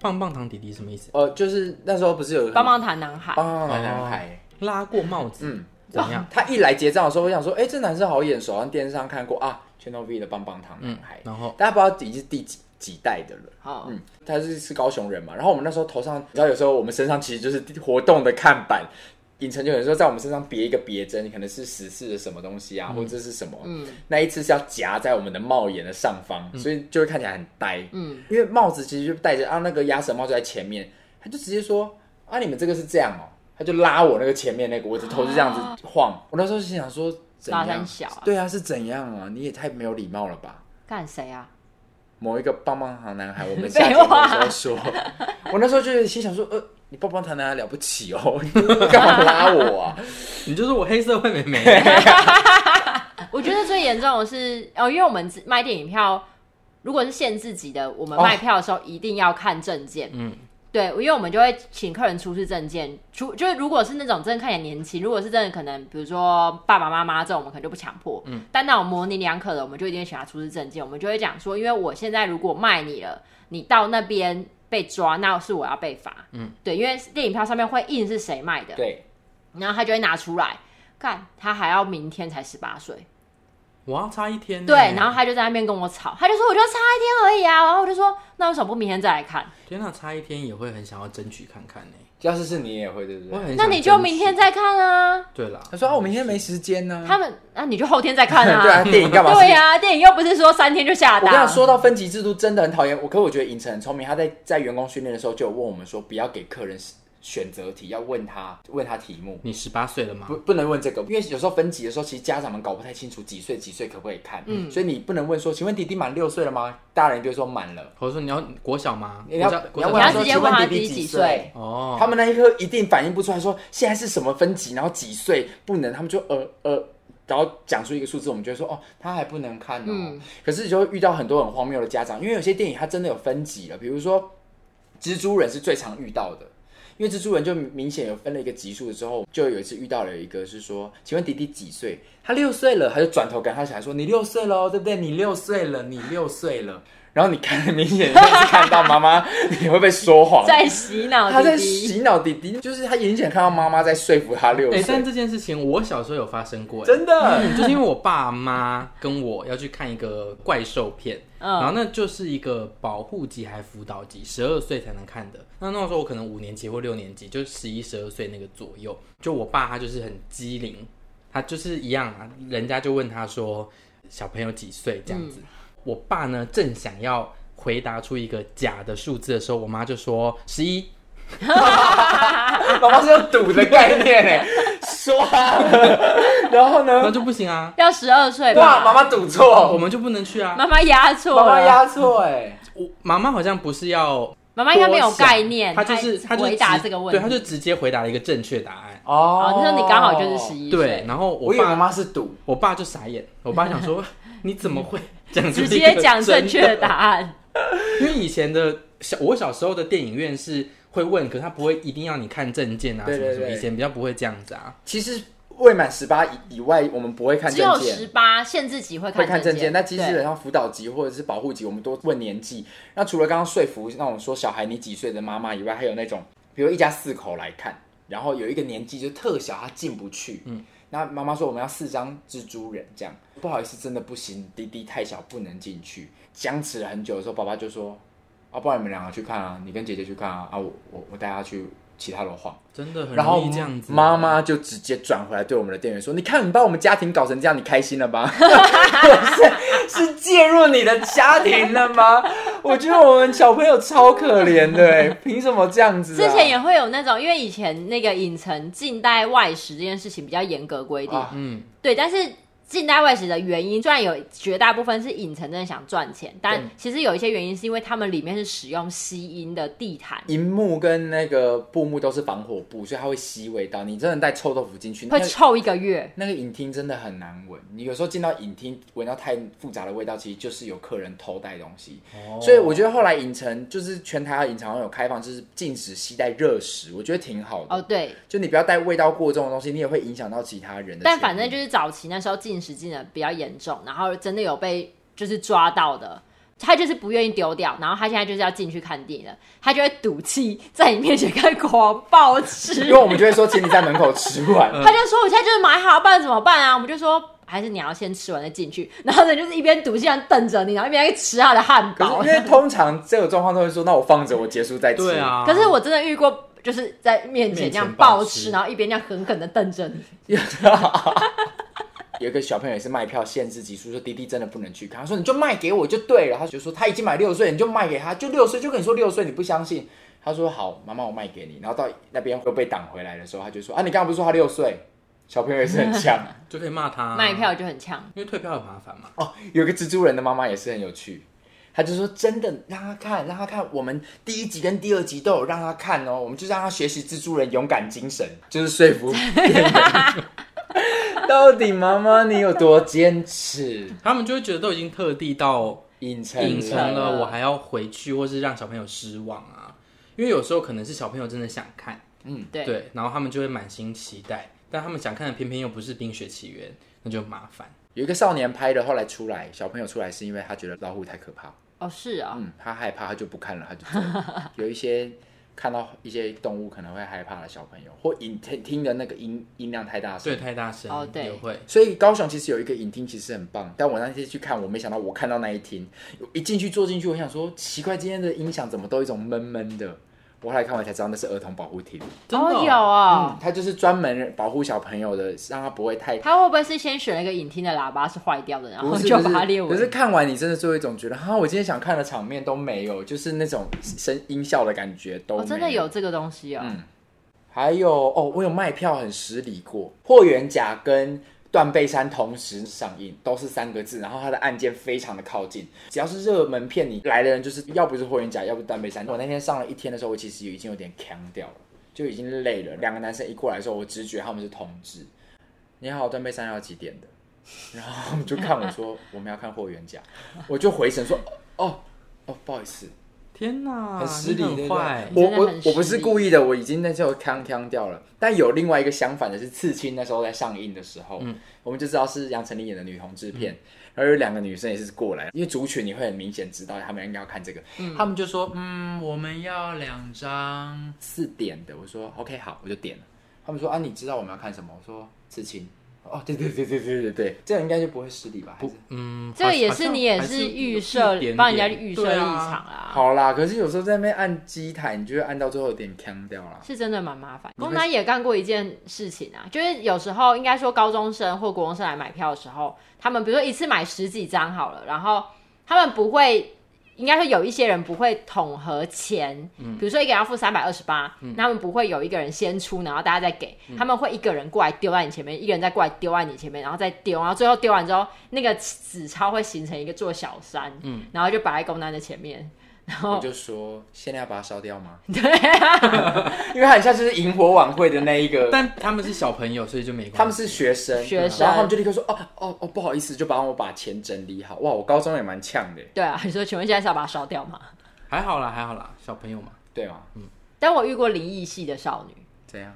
棒棒糖弟弟什么意思？呃，就是那时候不是有棒棒糖男孩，棒棒糖男孩拉过帽子。嗯，怎样？他一来结账的时候，我想说，哎、欸，这男生好眼熟，像电视上看过啊，Channel V 的棒棒糖男孩。嗯、然后大家不知道已经是第几几代的了。好，嗯，他是是高雄人嘛。然后我们那时候头上，你知道，有时候我们身上其实就是活动的看板。影城就有时候在我们身上别一个别针，可能是十四的什么东西啊，嗯、或者是什么。嗯，那一次是要夹在我们的帽檐的上方，嗯、所以就会看起来很呆。嗯，因为帽子其实就戴着啊，那个鸭舌帽就在前面，他就直接说啊，你们这个是这样哦、喔，他就拉我那个前面那个，我的头是这样子晃。啊、我那时候心想说，怎样？小啊对啊，是怎样啊？你也太没有礼貌了吧？干谁啊？某一个棒棒糖男孩，我们 夏天的时候说，我那时候就是心想说，呃。你棒棒糖男孩了不起哦！你干嘛拉我啊？你就是我黑社会妹妹。我觉得最严重的是哦，因为我们卖电影票，如果是限制级的，我们卖票的时候一定要看证件。嗯，对，因为我们就会请客人出示证件，出就是如果是那种真的看起来年轻，如果是真的可能，比如说爸爸妈妈这种，我们可能就不强迫。嗯，但那种模棱两可的，我们就一定会请他出示证件。我们就会讲说，因为我现在如果卖你了，你到那边。被抓，那是我要被罚。嗯，对，因为电影票上面会印是谁卖的。对，然后他就会拿出来看，他还要明天才十八岁，我要差一天。对，然后他就在那边跟我吵，他就说我就差一天而已啊，然后我就说那为什么不明天再来看？天哪，差一天也会很想要争取看看呢。要是是你也会，对不对？那你就明天再看啊。对啦，他说啊，我明天没时间呢。他们，那你就后天再看啊。对啊，电影干嘛？对啊，电影又不是说三天就下单。我跟你说到分级制度，真的很讨厌。我可我觉得影城很聪明，他在在员工训练的时候就有问我们说，不要给客人。选择题要问他，问他题目。你十八岁了吗？不，不能问这个，因为有时候分级的时候，其实家长们搞不太清楚几岁几岁可不可以看。嗯，所以你不能问说，请问弟弟满六岁了吗？大人就会说满了。或者说你要国小吗？你要你要问他说，请问弟弟几岁？哦，他们那一刻一定反应不出来，说现在是什么分级，然后几岁不能，他们就呃呃，然后讲出一个数字，我们就会说哦，他还不能看哦。嗯，可是就会遇到很多很荒谬的家长，因为有些电影它真的有分级了，比如说蜘蛛人是最常遇到的。因为蜘蛛人就明显有分了一个级数之后，就有一次遇到了一个是说，请问迪迪几岁？他六岁了，他就转头跟他小孩说：“你六岁喽，对不对？你六岁了，你六岁了。”然后你看，明显就是看到妈妈，你会被说谎，在洗脑，他在洗脑弟弟，就是他明显看到妈妈在说服他六岁。但这件事情我小时候有发生过，真的，嗯，就是因为我爸妈跟我要去看一个怪兽片，嗯，然后那就是一个保护级还辅导级，十二岁才能看的。那那时候我可能五年级或六年级，就十一、十二岁那个左右。就我爸他就是很机灵，他就是一样啊，人家就问他说小朋友几岁这样子。嗯我爸呢，正想要回答出一个假的数字的时候，我妈就说十一。妈妈是有赌的概念哎，说啊，然后呢？那就不行啊，要十二岁哇，妈妈赌错，我们就不能去啊。妈妈压错，妈妈压错，哎，我妈妈好像不是要，妈妈应该没有概念，她就是她回答这个问题，对，她就直接回答了一个正确答案。哦，那时候你刚好就是十一岁，对，然后我爸妈是赌，我爸就傻眼，我爸想说你怎么会讲 直接讲正确的答案？因为以前的小我小时候的电影院是会问，可是他不会一定要你看证件啊，什么什么，以前比较不会这样子啊。其实未满十八以以外，我们不会看证件，只有十八限制级会看会看证件。那其实基本上辅导级或者是保护级，我们都问年纪。那除了刚刚说服那种说小孩你几岁的妈妈以外，还有那种比如一家四口来看。然后有一个年纪就特小，他进不去。嗯，那妈妈说我们要四张蜘蛛人，这样不好意思，真的不行，滴滴太小不能进去。僵持了很久的时候，爸爸就说：“啊，不然你们两个去看啊，你跟姐姐去看啊，啊，我我我带她去。”其他的话，真的很容易这样子。妈妈就直接转回来对我们的店员说：“你看，你把我们家庭搞成这样，你开心了吧？是是介入你的家庭了吗？我觉得我们小朋友超可怜的，凭什么这样子啊？之前也会有那种，因为以前那个影城禁带外食这件事情比较严格规定，嗯，对，但是。禁带外食的原因，虽然有绝大部分是影城真的想赚钱，但其实有一些原因是因为他们里面是使用吸音的地毯，银幕跟那个布幕都是防火布，所以它会吸味道。你真的带臭豆腐进去，会臭一个月。那个影厅真的很难闻，你有时候进到影厅闻到太复杂的味道，其实就是有客人偷带东西。哦，所以我觉得后来影城就是全台的影城有开放，就是禁止携带热食，我觉得挺好的。哦，对，就你不要带味道过重的东西，你也会影响到其他人的。但反正就是早期那时候禁。实际的比较严重，然后真的有被就是抓到的，他就是不愿意丢掉，然后他现在就是要进去看电影了，他就会赌气在你面前开狂暴吃，因为我们就会说，请你在门口吃完，他就说我现在就是买好，不然怎么办啊？我们就说还是你要先吃完再进去，然后呢就是一边赌气，这瞪着你，然后一边吃他的汉堡。因为通常这个状况都会说，那我放着，我结束再吃。对啊，可是我真的遇过，就是在面前这样暴吃，然后一边这样狠狠的瞪着你。有一个小朋友也是卖票限制级数，说弟弟真的不能去看。他说你就卖给我就对了。他就说他已经买六岁，你就卖给他，就六岁就跟你说六岁，你不相信？他说好，妈妈我卖给你。然后到那边又被挡回来的时候，他就说啊，你刚刚不是说他六岁？小朋友也是很呛，就可以骂他、啊。卖票就很呛，因为退票很麻烦嘛。哦，有个蜘蛛人的妈妈也是很有趣，他就说真的让他看，让他看，我们第一集跟第二集都有让他看哦，我们就让他学习蜘蛛人勇敢精神，就是说服。到底妈妈你有多坚持？他们就会觉得都已经特地到影城影城了，我还要回去，或是让小朋友失望啊？因为有时候可能是小朋友真的想看，嗯，对对，然后他们就会满心期待，但他们想看的偏偏又不是《冰雪奇缘》，那就麻烦。有一个少年拍的，后来出来，小朋友出来是因为他觉得老虎太可怕哦，是啊，嗯，他害怕，他就不看了，他就走了 有一些。看到一些动物可能会害怕的小朋友，或影听听的那个音音量太大声，对，太大声哦，对，会。所以高雄其实有一个影厅，其实很棒。但我那天去看，我没想到我看到那一厅，一进去坐进去，我想说奇怪，今天的音响怎么都一种闷闷的。我后来看完才知道那是儿童保护厅，真的哦，有啊，嗯，他就是专门保护小朋友的，让他不会太。他会不会是先选了一个影厅的喇叭是坏掉的，然后就把它列为？可是看完你真的就有一种觉得，哈，我今天想看的场面都没有，就是那种声音效的感觉都没有。哦，真的有这个东西啊，哦。嗯，还有哦，我有卖票很失礼过，霍元甲跟。断背山同时上映，都是三个字，然后它的案件非常的靠近。只要是热门片，你来的人就是要不是霍元甲，要不断背山。我那天上了一天的时候，我其实已经有点锵掉了，就已经累了。两个男生一过来的时候，我直觉他们是同志。你好，断背山要几点的？然后他们就看我说 我们要看霍元甲，我就回神说哦哦，不好意思。天哪，很失礼，很坏。我我我不是故意的，我已经那时候锵锵掉了。但有另外一个相反的是，刺青那时候在上映的时候，嗯，我们就知道是杨丞琳演的女同志片，嗯、然后有两个女生也是过来，因为族群你会很明显知道他们应该要看这个，嗯、他们就说，嗯，我们要两张四点的。我说 OK 好，我就点了。他们说啊，你知道我们要看什么？我说刺青。哦，对对对对对对对，这样应该就不会失礼吧？不，嗯，这个也是你也是预设，帮人家预设立场啦。好啦，可是有时候在那边按机台，你就会按到最后有点锵掉了，是真的蛮麻烦。公男也干过一件事情啊，就是有时候应该说高中生或国中生来买票的时候，他们比如说一次买十几张好了，然后他们不会。应该说有一些人不会统合钱，嗯，比如说一个人要付三百二十八，他们不会有一个人先出，然后大家再给，嗯、他们会一个人过来丢在你前面，一个人再过来丢在你前面，然后再丢，然后最后丢完之后，那个纸钞会形成一个座小山，嗯，然后就摆在公单的前面。然后我就说，现在要把它烧掉吗？对啊，因为很像就是萤火晚会的那一个，但他们是小朋友，所以就没关系。他们是学生，学生，然后他们就立刻说，哦哦哦，不好意思，就帮我把钱整理好。哇，我高中也蛮呛的。对啊，你说，请问现在是要把它烧掉吗？还好啦，还好啦，小朋友嘛，对啊，嗯。但我遇过灵异系的少女，怎样？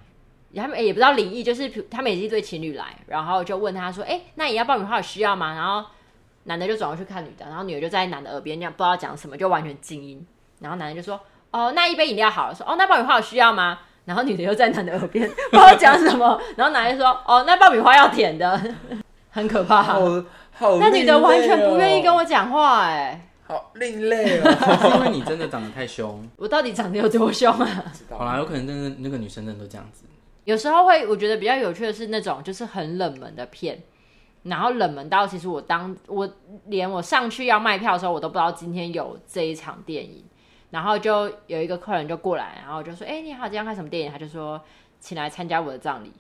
他们也不知道灵异，就是他们也是一对情侣来，然后就问他说，哎，那你要爆米花有需要吗？然后男的就转过去看女的，然后女的就在男的耳边这样不知道讲什么，就完全静音。然后男的就说：“哦，那一杯饮料好了。”说：“哦，那爆米花有需要吗？”然后女的又在男的耳边不知道讲什么。然后男的说：“哦，那爆米花要甜的，很可怕。好”好，那女的完全不愿意跟我讲话，哎，好另类哦。是因为你真的长得太凶。我到底长得有多凶啊？好啦，有可能真的那个女生真的都这样子。有时候会，我觉得比较有趣的是那种就是很冷门的片，然后冷门到其实我当我连我上去要卖票的时候，我都不知道今天有这一场电影。然后就有一个客人就过来，然后就说：“哎，你好，今天看什么电影？”他就说：“请来参加我的葬礼，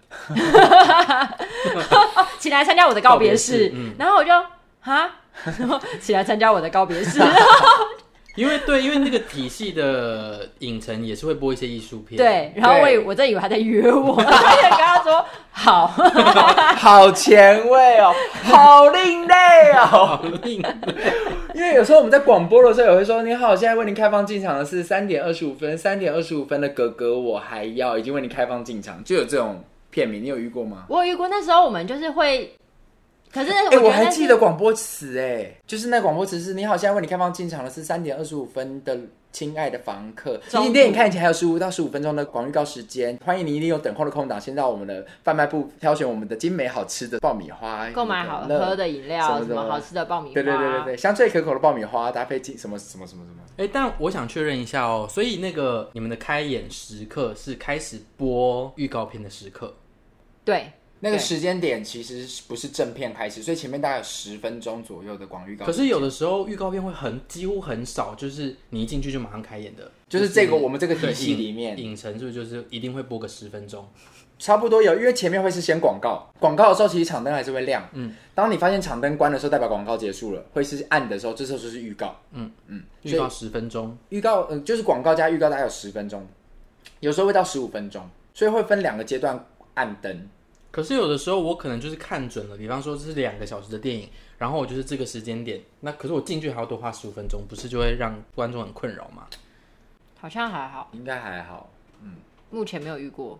请来参加我的告别式。别”然后我就哈，请来参加我的告别式。因为对，因为那个体系的影城也是会播一些艺术片。对，然后我以我真以为他在约我，然后就跟他说好，好前卫哦，好另类哦，好另类。因为有时候我们在广播的时候也会说：“你好，现在为您开放进场的是三点二十五分，三点二十五分的哥哥我还要已经为您开放进场。”就有这种片名，你有遇过吗？我有遇过，那时候我们就是会。可是，我还记得广播词，哎，就是那广播词是：你好，现在为你开放进场的是三点二十五分的亲爱的房客，提醒电影看以前还有十五到十五分钟的广预告时间，欢迎你利用等候的空档，先到我们的贩卖部挑选我们的精美好吃的爆米花，购买好喝的饮料，什么，好吃的爆米花，对对对对对，香脆可口的爆米花搭配什么什么什么什么。哎、欸，但我想确认一下哦，所以那个你们的开演时刻是开始播预告片的时刻，对。那个时间点其实不是正片开始，所以前面大概有十分钟左右的广预告。可是有的时候预告片会很几乎很少，就是你一进去就马上开演的。就是这个我们这个体系里面，影城是不是就是一定会播个十分钟？差不多有，因为前面会是先广告，广告的时候其实场灯还是会亮。嗯，当你发现场灯关的时候，代表广告结束了，会是暗的时候，这时候就是预告。嗯嗯，预告十分钟，预告嗯就是广告加预告大概有十分钟，有时候会到十五分钟，所以会分两个阶段暗灯。可是有的时候我可能就是看准了，比方说这是两个小时的电影，然后我就是这个时间点，那可是我进去还要多花十五分钟，不是就会让观众很困扰吗？好像还好，应该还好，嗯，目前没有遇过，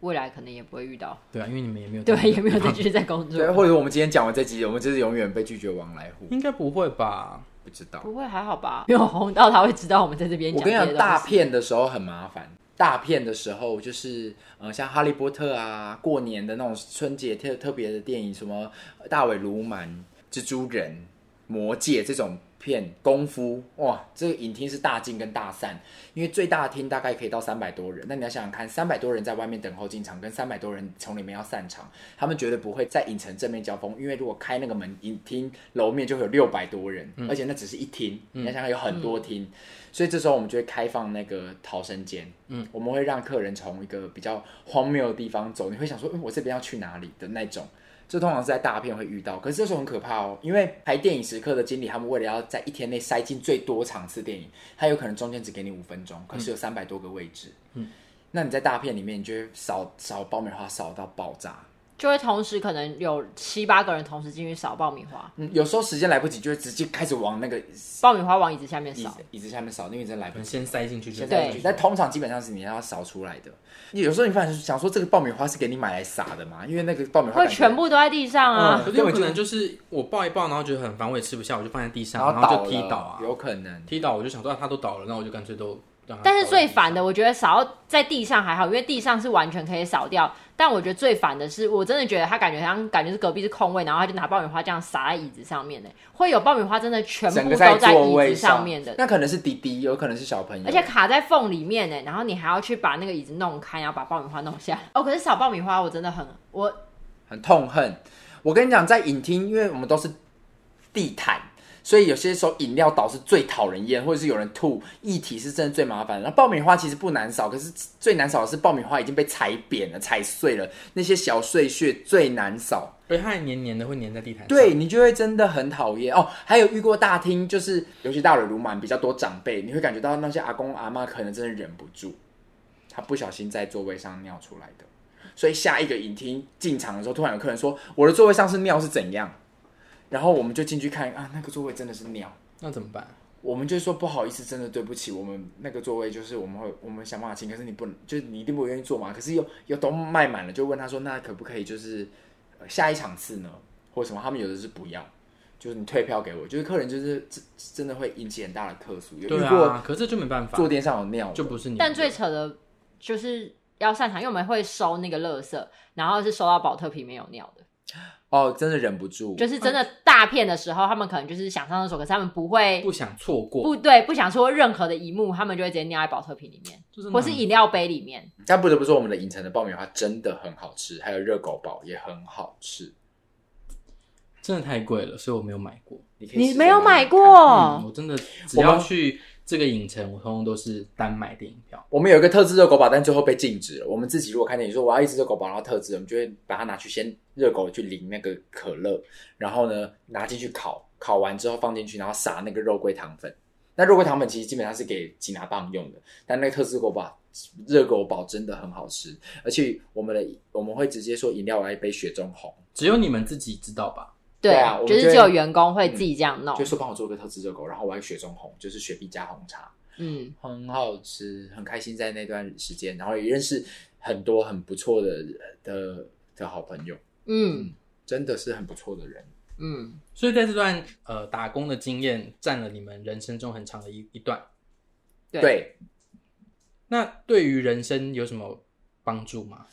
未来可能也不会遇到。对啊，因为你们也没有 对，也没有再继续在工作。对，或者我们今天讲完这集，我们就是永远被拒绝往来户。应该不会吧？不知道，不会还好吧？没有红到他会知道我们在这边。我跟你讲，大片的时候很麻烦。大片的时候，就是呃，像《哈利波特》啊，过年的那种春节特特别的电影，什么《大尾鲈鳗》、《蜘蛛人》、《魔戒》这种片，功夫哇，这个影厅是大进跟大散，因为最大的厅大概可以到三百多人。那你要想想看，三百多人在外面等候进场，跟三百多人从里面要散场，他们绝对不会在影城正面交锋，因为如果开那个门，影厅楼面就会有六百多人，嗯、而且那只是一厅，嗯、你要想想有很多厅。嗯所以这时候我们就会开放那个逃生间，嗯，我们会让客人从一个比较荒谬的地方走，你会想说，嗯，我这边要去哪里的那种。这通常是在大片会遇到，可是这时候很可怕哦，因为排电影时刻的经理，他们为了要在一天内塞进最多场次电影，他有可能中间只给你五分钟，可是有三百多个位置，嗯，那你在大片里面，你就会扫扫爆米花扫到爆炸。就会同时可能有七八个人同时进去扫爆米花，嗯，有时候时间来不及，就会直接开始往那个爆米花往椅子下面扫，椅子下面扫，因为真来不及，先塞进去，先塞进去。但通常基本上是你要扫出来的。有时候你发现想说这个爆米花是给你买来撒的嘛？因为那个爆米花会全部都在地上啊。有可能就是我抱一抱，然后觉得很烦，我也吃不下，我就放在地上，然后就踢倒啊。有可能踢倒，我就想说啊，它都倒了，那我就干脆都。但是最烦的，我觉得扫在地上还好，因为地上是完全可以扫掉。但我觉得最烦的是，我真的觉得他感觉像感觉是隔壁是空位，然后他就拿爆米花这样撒在椅子上面呢，会有爆米花真的全部都在椅子上面的。那可能是滴滴，有可能是小朋友，而且卡在缝里面呢，然后你还要去把那个椅子弄开，然后把爆米花弄下来。哦，可是扫爆米花我真的很我很痛恨。我跟你讲，在影厅，因为我们都是地毯。所以有些时候饮料倒是最讨人厌，或者是有人吐，液体是真的最麻烦的。然后爆米花其实不难扫，可是最难扫的是爆米花已经被踩扁了、踩碎了，那些小碎屑最难扫。所以它还黏黏的，会黏在地毯上。对，你就会真的很讨厌哦。还有遇过大厅，就是尤其大蕊鲁满比较多长辈，你会感觉到那些阿公阿妈可能真的忍不住，他不小心在座位上尿出来的。所以下一个影厅进场的时候，突然有客人说：“我的座位上是尿是怎样？”然后我们就进去看啊，那个座位真的是尿，那怎么办？我们就说不好意思，真的对不起，我们那个座位就是我们会我们想办法清，可是你不能，就是你一定不愿意坐嘛。可是又又都卖满了，就问他说：“那可不可以就是、呃、下一场次呢，或者什么？”他们有的是不要，就是你退票给我，就是客人就是真真的会引起很大的客诉。对啊，可是就没办法，坐垫上有尿就不是你。但最扯的就是要散场，因为我们会收那个垃圾，然后是收到保特瓶没有尿的。哦，真的忍不住，就是真的大片的时候，他们可能就是想上厕所，可是他们不会不想错过，不对，不想错过任何的一幕，他们就会直接尿在保特瓶里面，或是饮料杯里面。但不得不说，我们的影城的爆米花真的很好吃，还有热狗堡也很好吃，真的太贵了，所以我没有买过。你可以你没有买过？嗯，我真的只要去。这个影城我通通都是单买电影票。我们有一个特制热狗堡，但最后被禁止了。我们自己如果看电影说我要一只热狗堡，然后特制，我们就会把它拿去先热狗去淋那个可乐，然后呢拿进去烤，烤完之后放进去，然后撒那个肉桂糖粉。那肉桂糖粉其实基本上是给吉拿棒用的，但那个特制热狗堡热狗堡真的很好吃，而且我们的我们会直接说饮料来一杯雪中红，只有你们自己知道吧？对啊，就，就是只有员工会自己这样弄，嗯、就说帮我做个特制热狗，然后我还雪中红，就是雪碧加红茶，嗯，很好吃，很开心在那段时间，然后也认识很多很不错的的的好朋友，嗯，嗯，真的是很不错的人，嗯，所以在这段呃打工的经验占了你们人生中很长的一一段，对，对，那对于人生有什么帮助吗？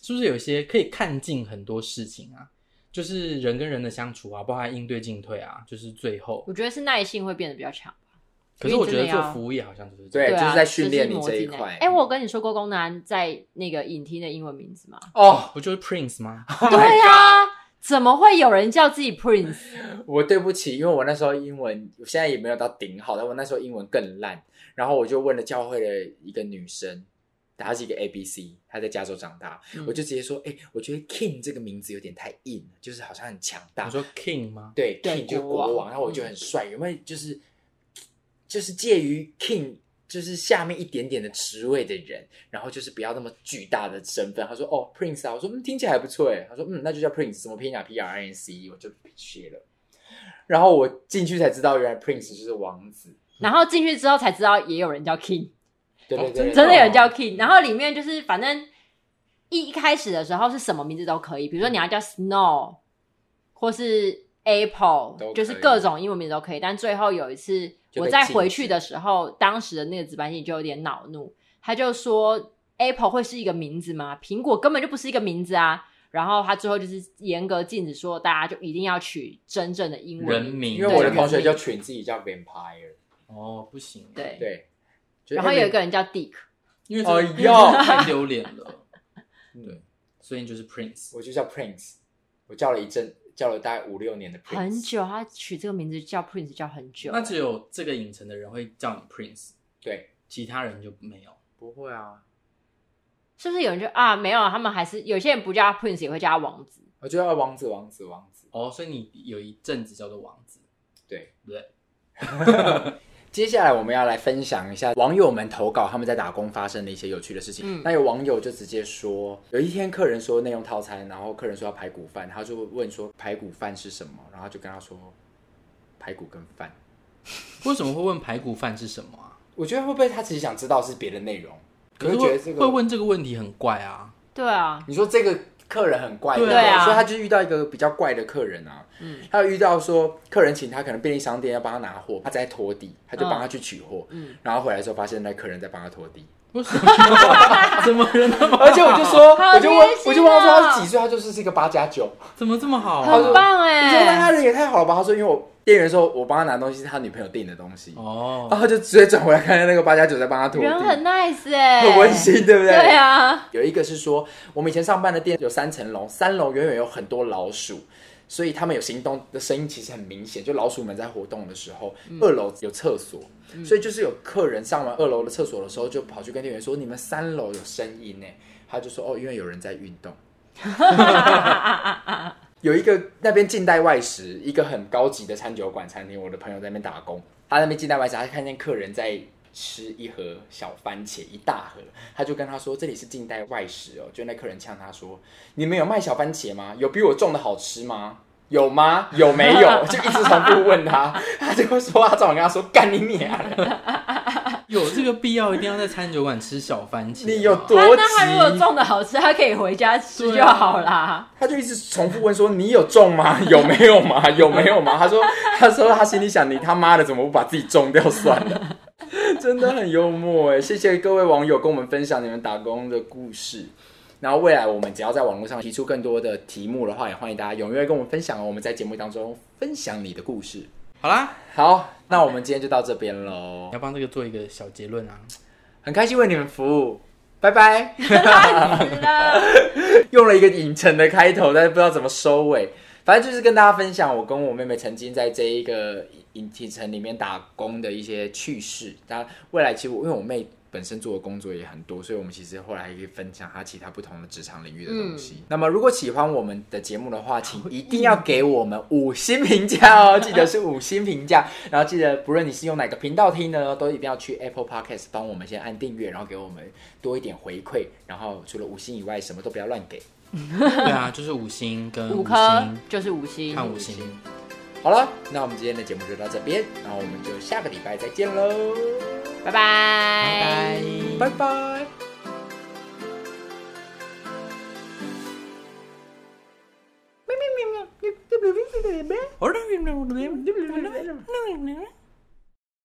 是不是有些可以看尽很多事情啊？就是人跟人的相处啊，包括应对进退啊，就是最后，我觉得是耐性会变得比较强吧。可是我觉得做服务业好像就是对，就是在训练你这一块。哎、欸，我跟你说过宫南在那个影厅的英文名字吗？哦，不就是 Prince 吗？对呀、啊，怎么会有人叫自己 Prince？我对不起，因为我那时候英文，我现在也没有到顶好，但我那时候英文更烂。然后我就问了教会的一个女生。他是一个 A B C，他在加州长大，嗯、我就直接说，哎、欸，我觉得 King 这个名字有点太硬，就是好像很强大。你说 King 吗？对，，King 就国王，国王，然后我就很帅，有没有？就是就是介于 King 就是下面一点点的职位的人，然后就是不要那么巨大的身份。他说，哦，Prince 啊，我说，嗯，听起来还不错哎。他说，嗯，那就叫 Prince，怎么拼啊？P R I N C E，我就学了。然后我进去才知道，原来 Prince 就是王子。然后进去之后才知道，也有人叫 King。对对对，真的有人叫 King，然后里面就是反正一一开始的时候是什么名字都可以，比如说你要叫 Snow 或是 Apple，就是各种英文名字都可以。但最后有一次我再回去的时候，当时的那个值班经理就有点恼怒，他就说 Apple 会是一个名字吗？苹果根本就不是一个名字啊！然后他最后就是严格禁止说大家就一定要取真正的英文名，因为我的同学就取自己叫 Vampire，哦，不行，对对。然后有一个人叫 Dick，因为这个太丢脸了。对，所以你就是 Prince，我就叫 Prince，我叫了一阵，叫了大概五六年的 Prince，很久。他取这个名字叫 Prince 叫很久。那只有这个影城的人会叫你 Prince，对，其他人就没有。不会啊，是不是有人就啊没有？他们还是有些人不叫他 Prince 也会叫他王子。我就叫王子，王子，王子。哦，所以你有一阵子叫做王子，对不对？接下来我们要来分享一下网友们投稿他们在打工发生的一些有趣的事情。嗯，那有网友就直接说，有一天客人说内用套餐，然后客人说要排骨饭，他就问说排骨饭是什么，然后就跟他说排骨跟饭。为什么会问排骨饭是什么啊？我觉得会不会他其实想知道是别的内容？可是觉得这个会问这个问题很怪啊。对啊，你说这个。客人很怪，对啊，所以他就遇到一个比较怪的客人啊。嗯，他有遇到说客人请他可能便利商店要帮他拿货，他在拖地，他就帮他去取货。嗯，然后回来的时候发现那客人在帮他拖地。为什么？怎么人那么？而且我就说，我就问，我就问他说他是几岁？他就是是一个八加九，怎么这么好？很棒哎！你说那他人也太好了吧？他说因为我。店员说：“我帮他拿东西是他女朋友订的东西哦，然后就直接转回来看见那个八加九在帮他拖地，人很 nice 哎，很温馨，对不对？对啊。有一个是说，我们以前上班的店有三层楼，三楼远远有很多老鼠，所以他们有行动的声音其实很明显。就老鼠们在活动的时候，嗯、二楼有厕所，嗯、所以就是有客人上完二楼的厕所的时候，就跑去跟店员说：“你们三楼有声音呢。”他就说：“哦，因为有人在运动。”有一个那边近代外食，一个很高级的餐酒馆餐厅，我的朋友在那边打工，他那边近代外食，他看见客人在吃一盒小番茄，一大盒，他就跟他说：“这里是近代外食哦。”就那客人呛他说：“你们有卖小番茄吗？有比我种的好吃吗？有吗？有没有？”就一直重复问他，他就会说：“他早晚跟他说干你娘。”有这个必要一定要在餐酒馆吃小番茄？你有多急？那他如果种的好吃，他可以回家吃就好啦。他就一直重复问说：“你有种吗？有没有吗？有没有吗？”他说：“他说他心里想，你他妈的怎么不把自己种掉算了？” 真的很幽默哎！谢谢各位网友跟我们分享你们打工的故事。然后未来我们只要在网络上提出更多的题目的话，也欢迎大家踊跃跟我们分享哦。我们在节目当中分享你的故事。好啦，好，那我们今天就到这边喽。要帮这个做一个小结论啊，很开心为你们服务，拜拜。用了一个影城的开头，但是不知道怎么收尾。反正就是跟大家分享我跟我妹妹曾经在这一个影城里面打工的一些趣事。当然，未来其实我因为我妹。本身做的工作也很多，所以我们其实后来还可以分享他其他不同的职场领域的东西。嗯、那么，如果喜欢我们的节目的话，请一定要给我们五星评价哦，记得是五星评价。然后记得，不论你是用哪个频道听的，都一定要去 Apple Podcast 帮我们先按订阅，然后给我们多一点回馈。然后除了五星以外，什么都不要乱给。对啊，就是五星跟五颗，就是五星，看五星。好了，那我们今天的节目就到这边，然后我们就下个礼拜再见喽。拜拜，拜拜。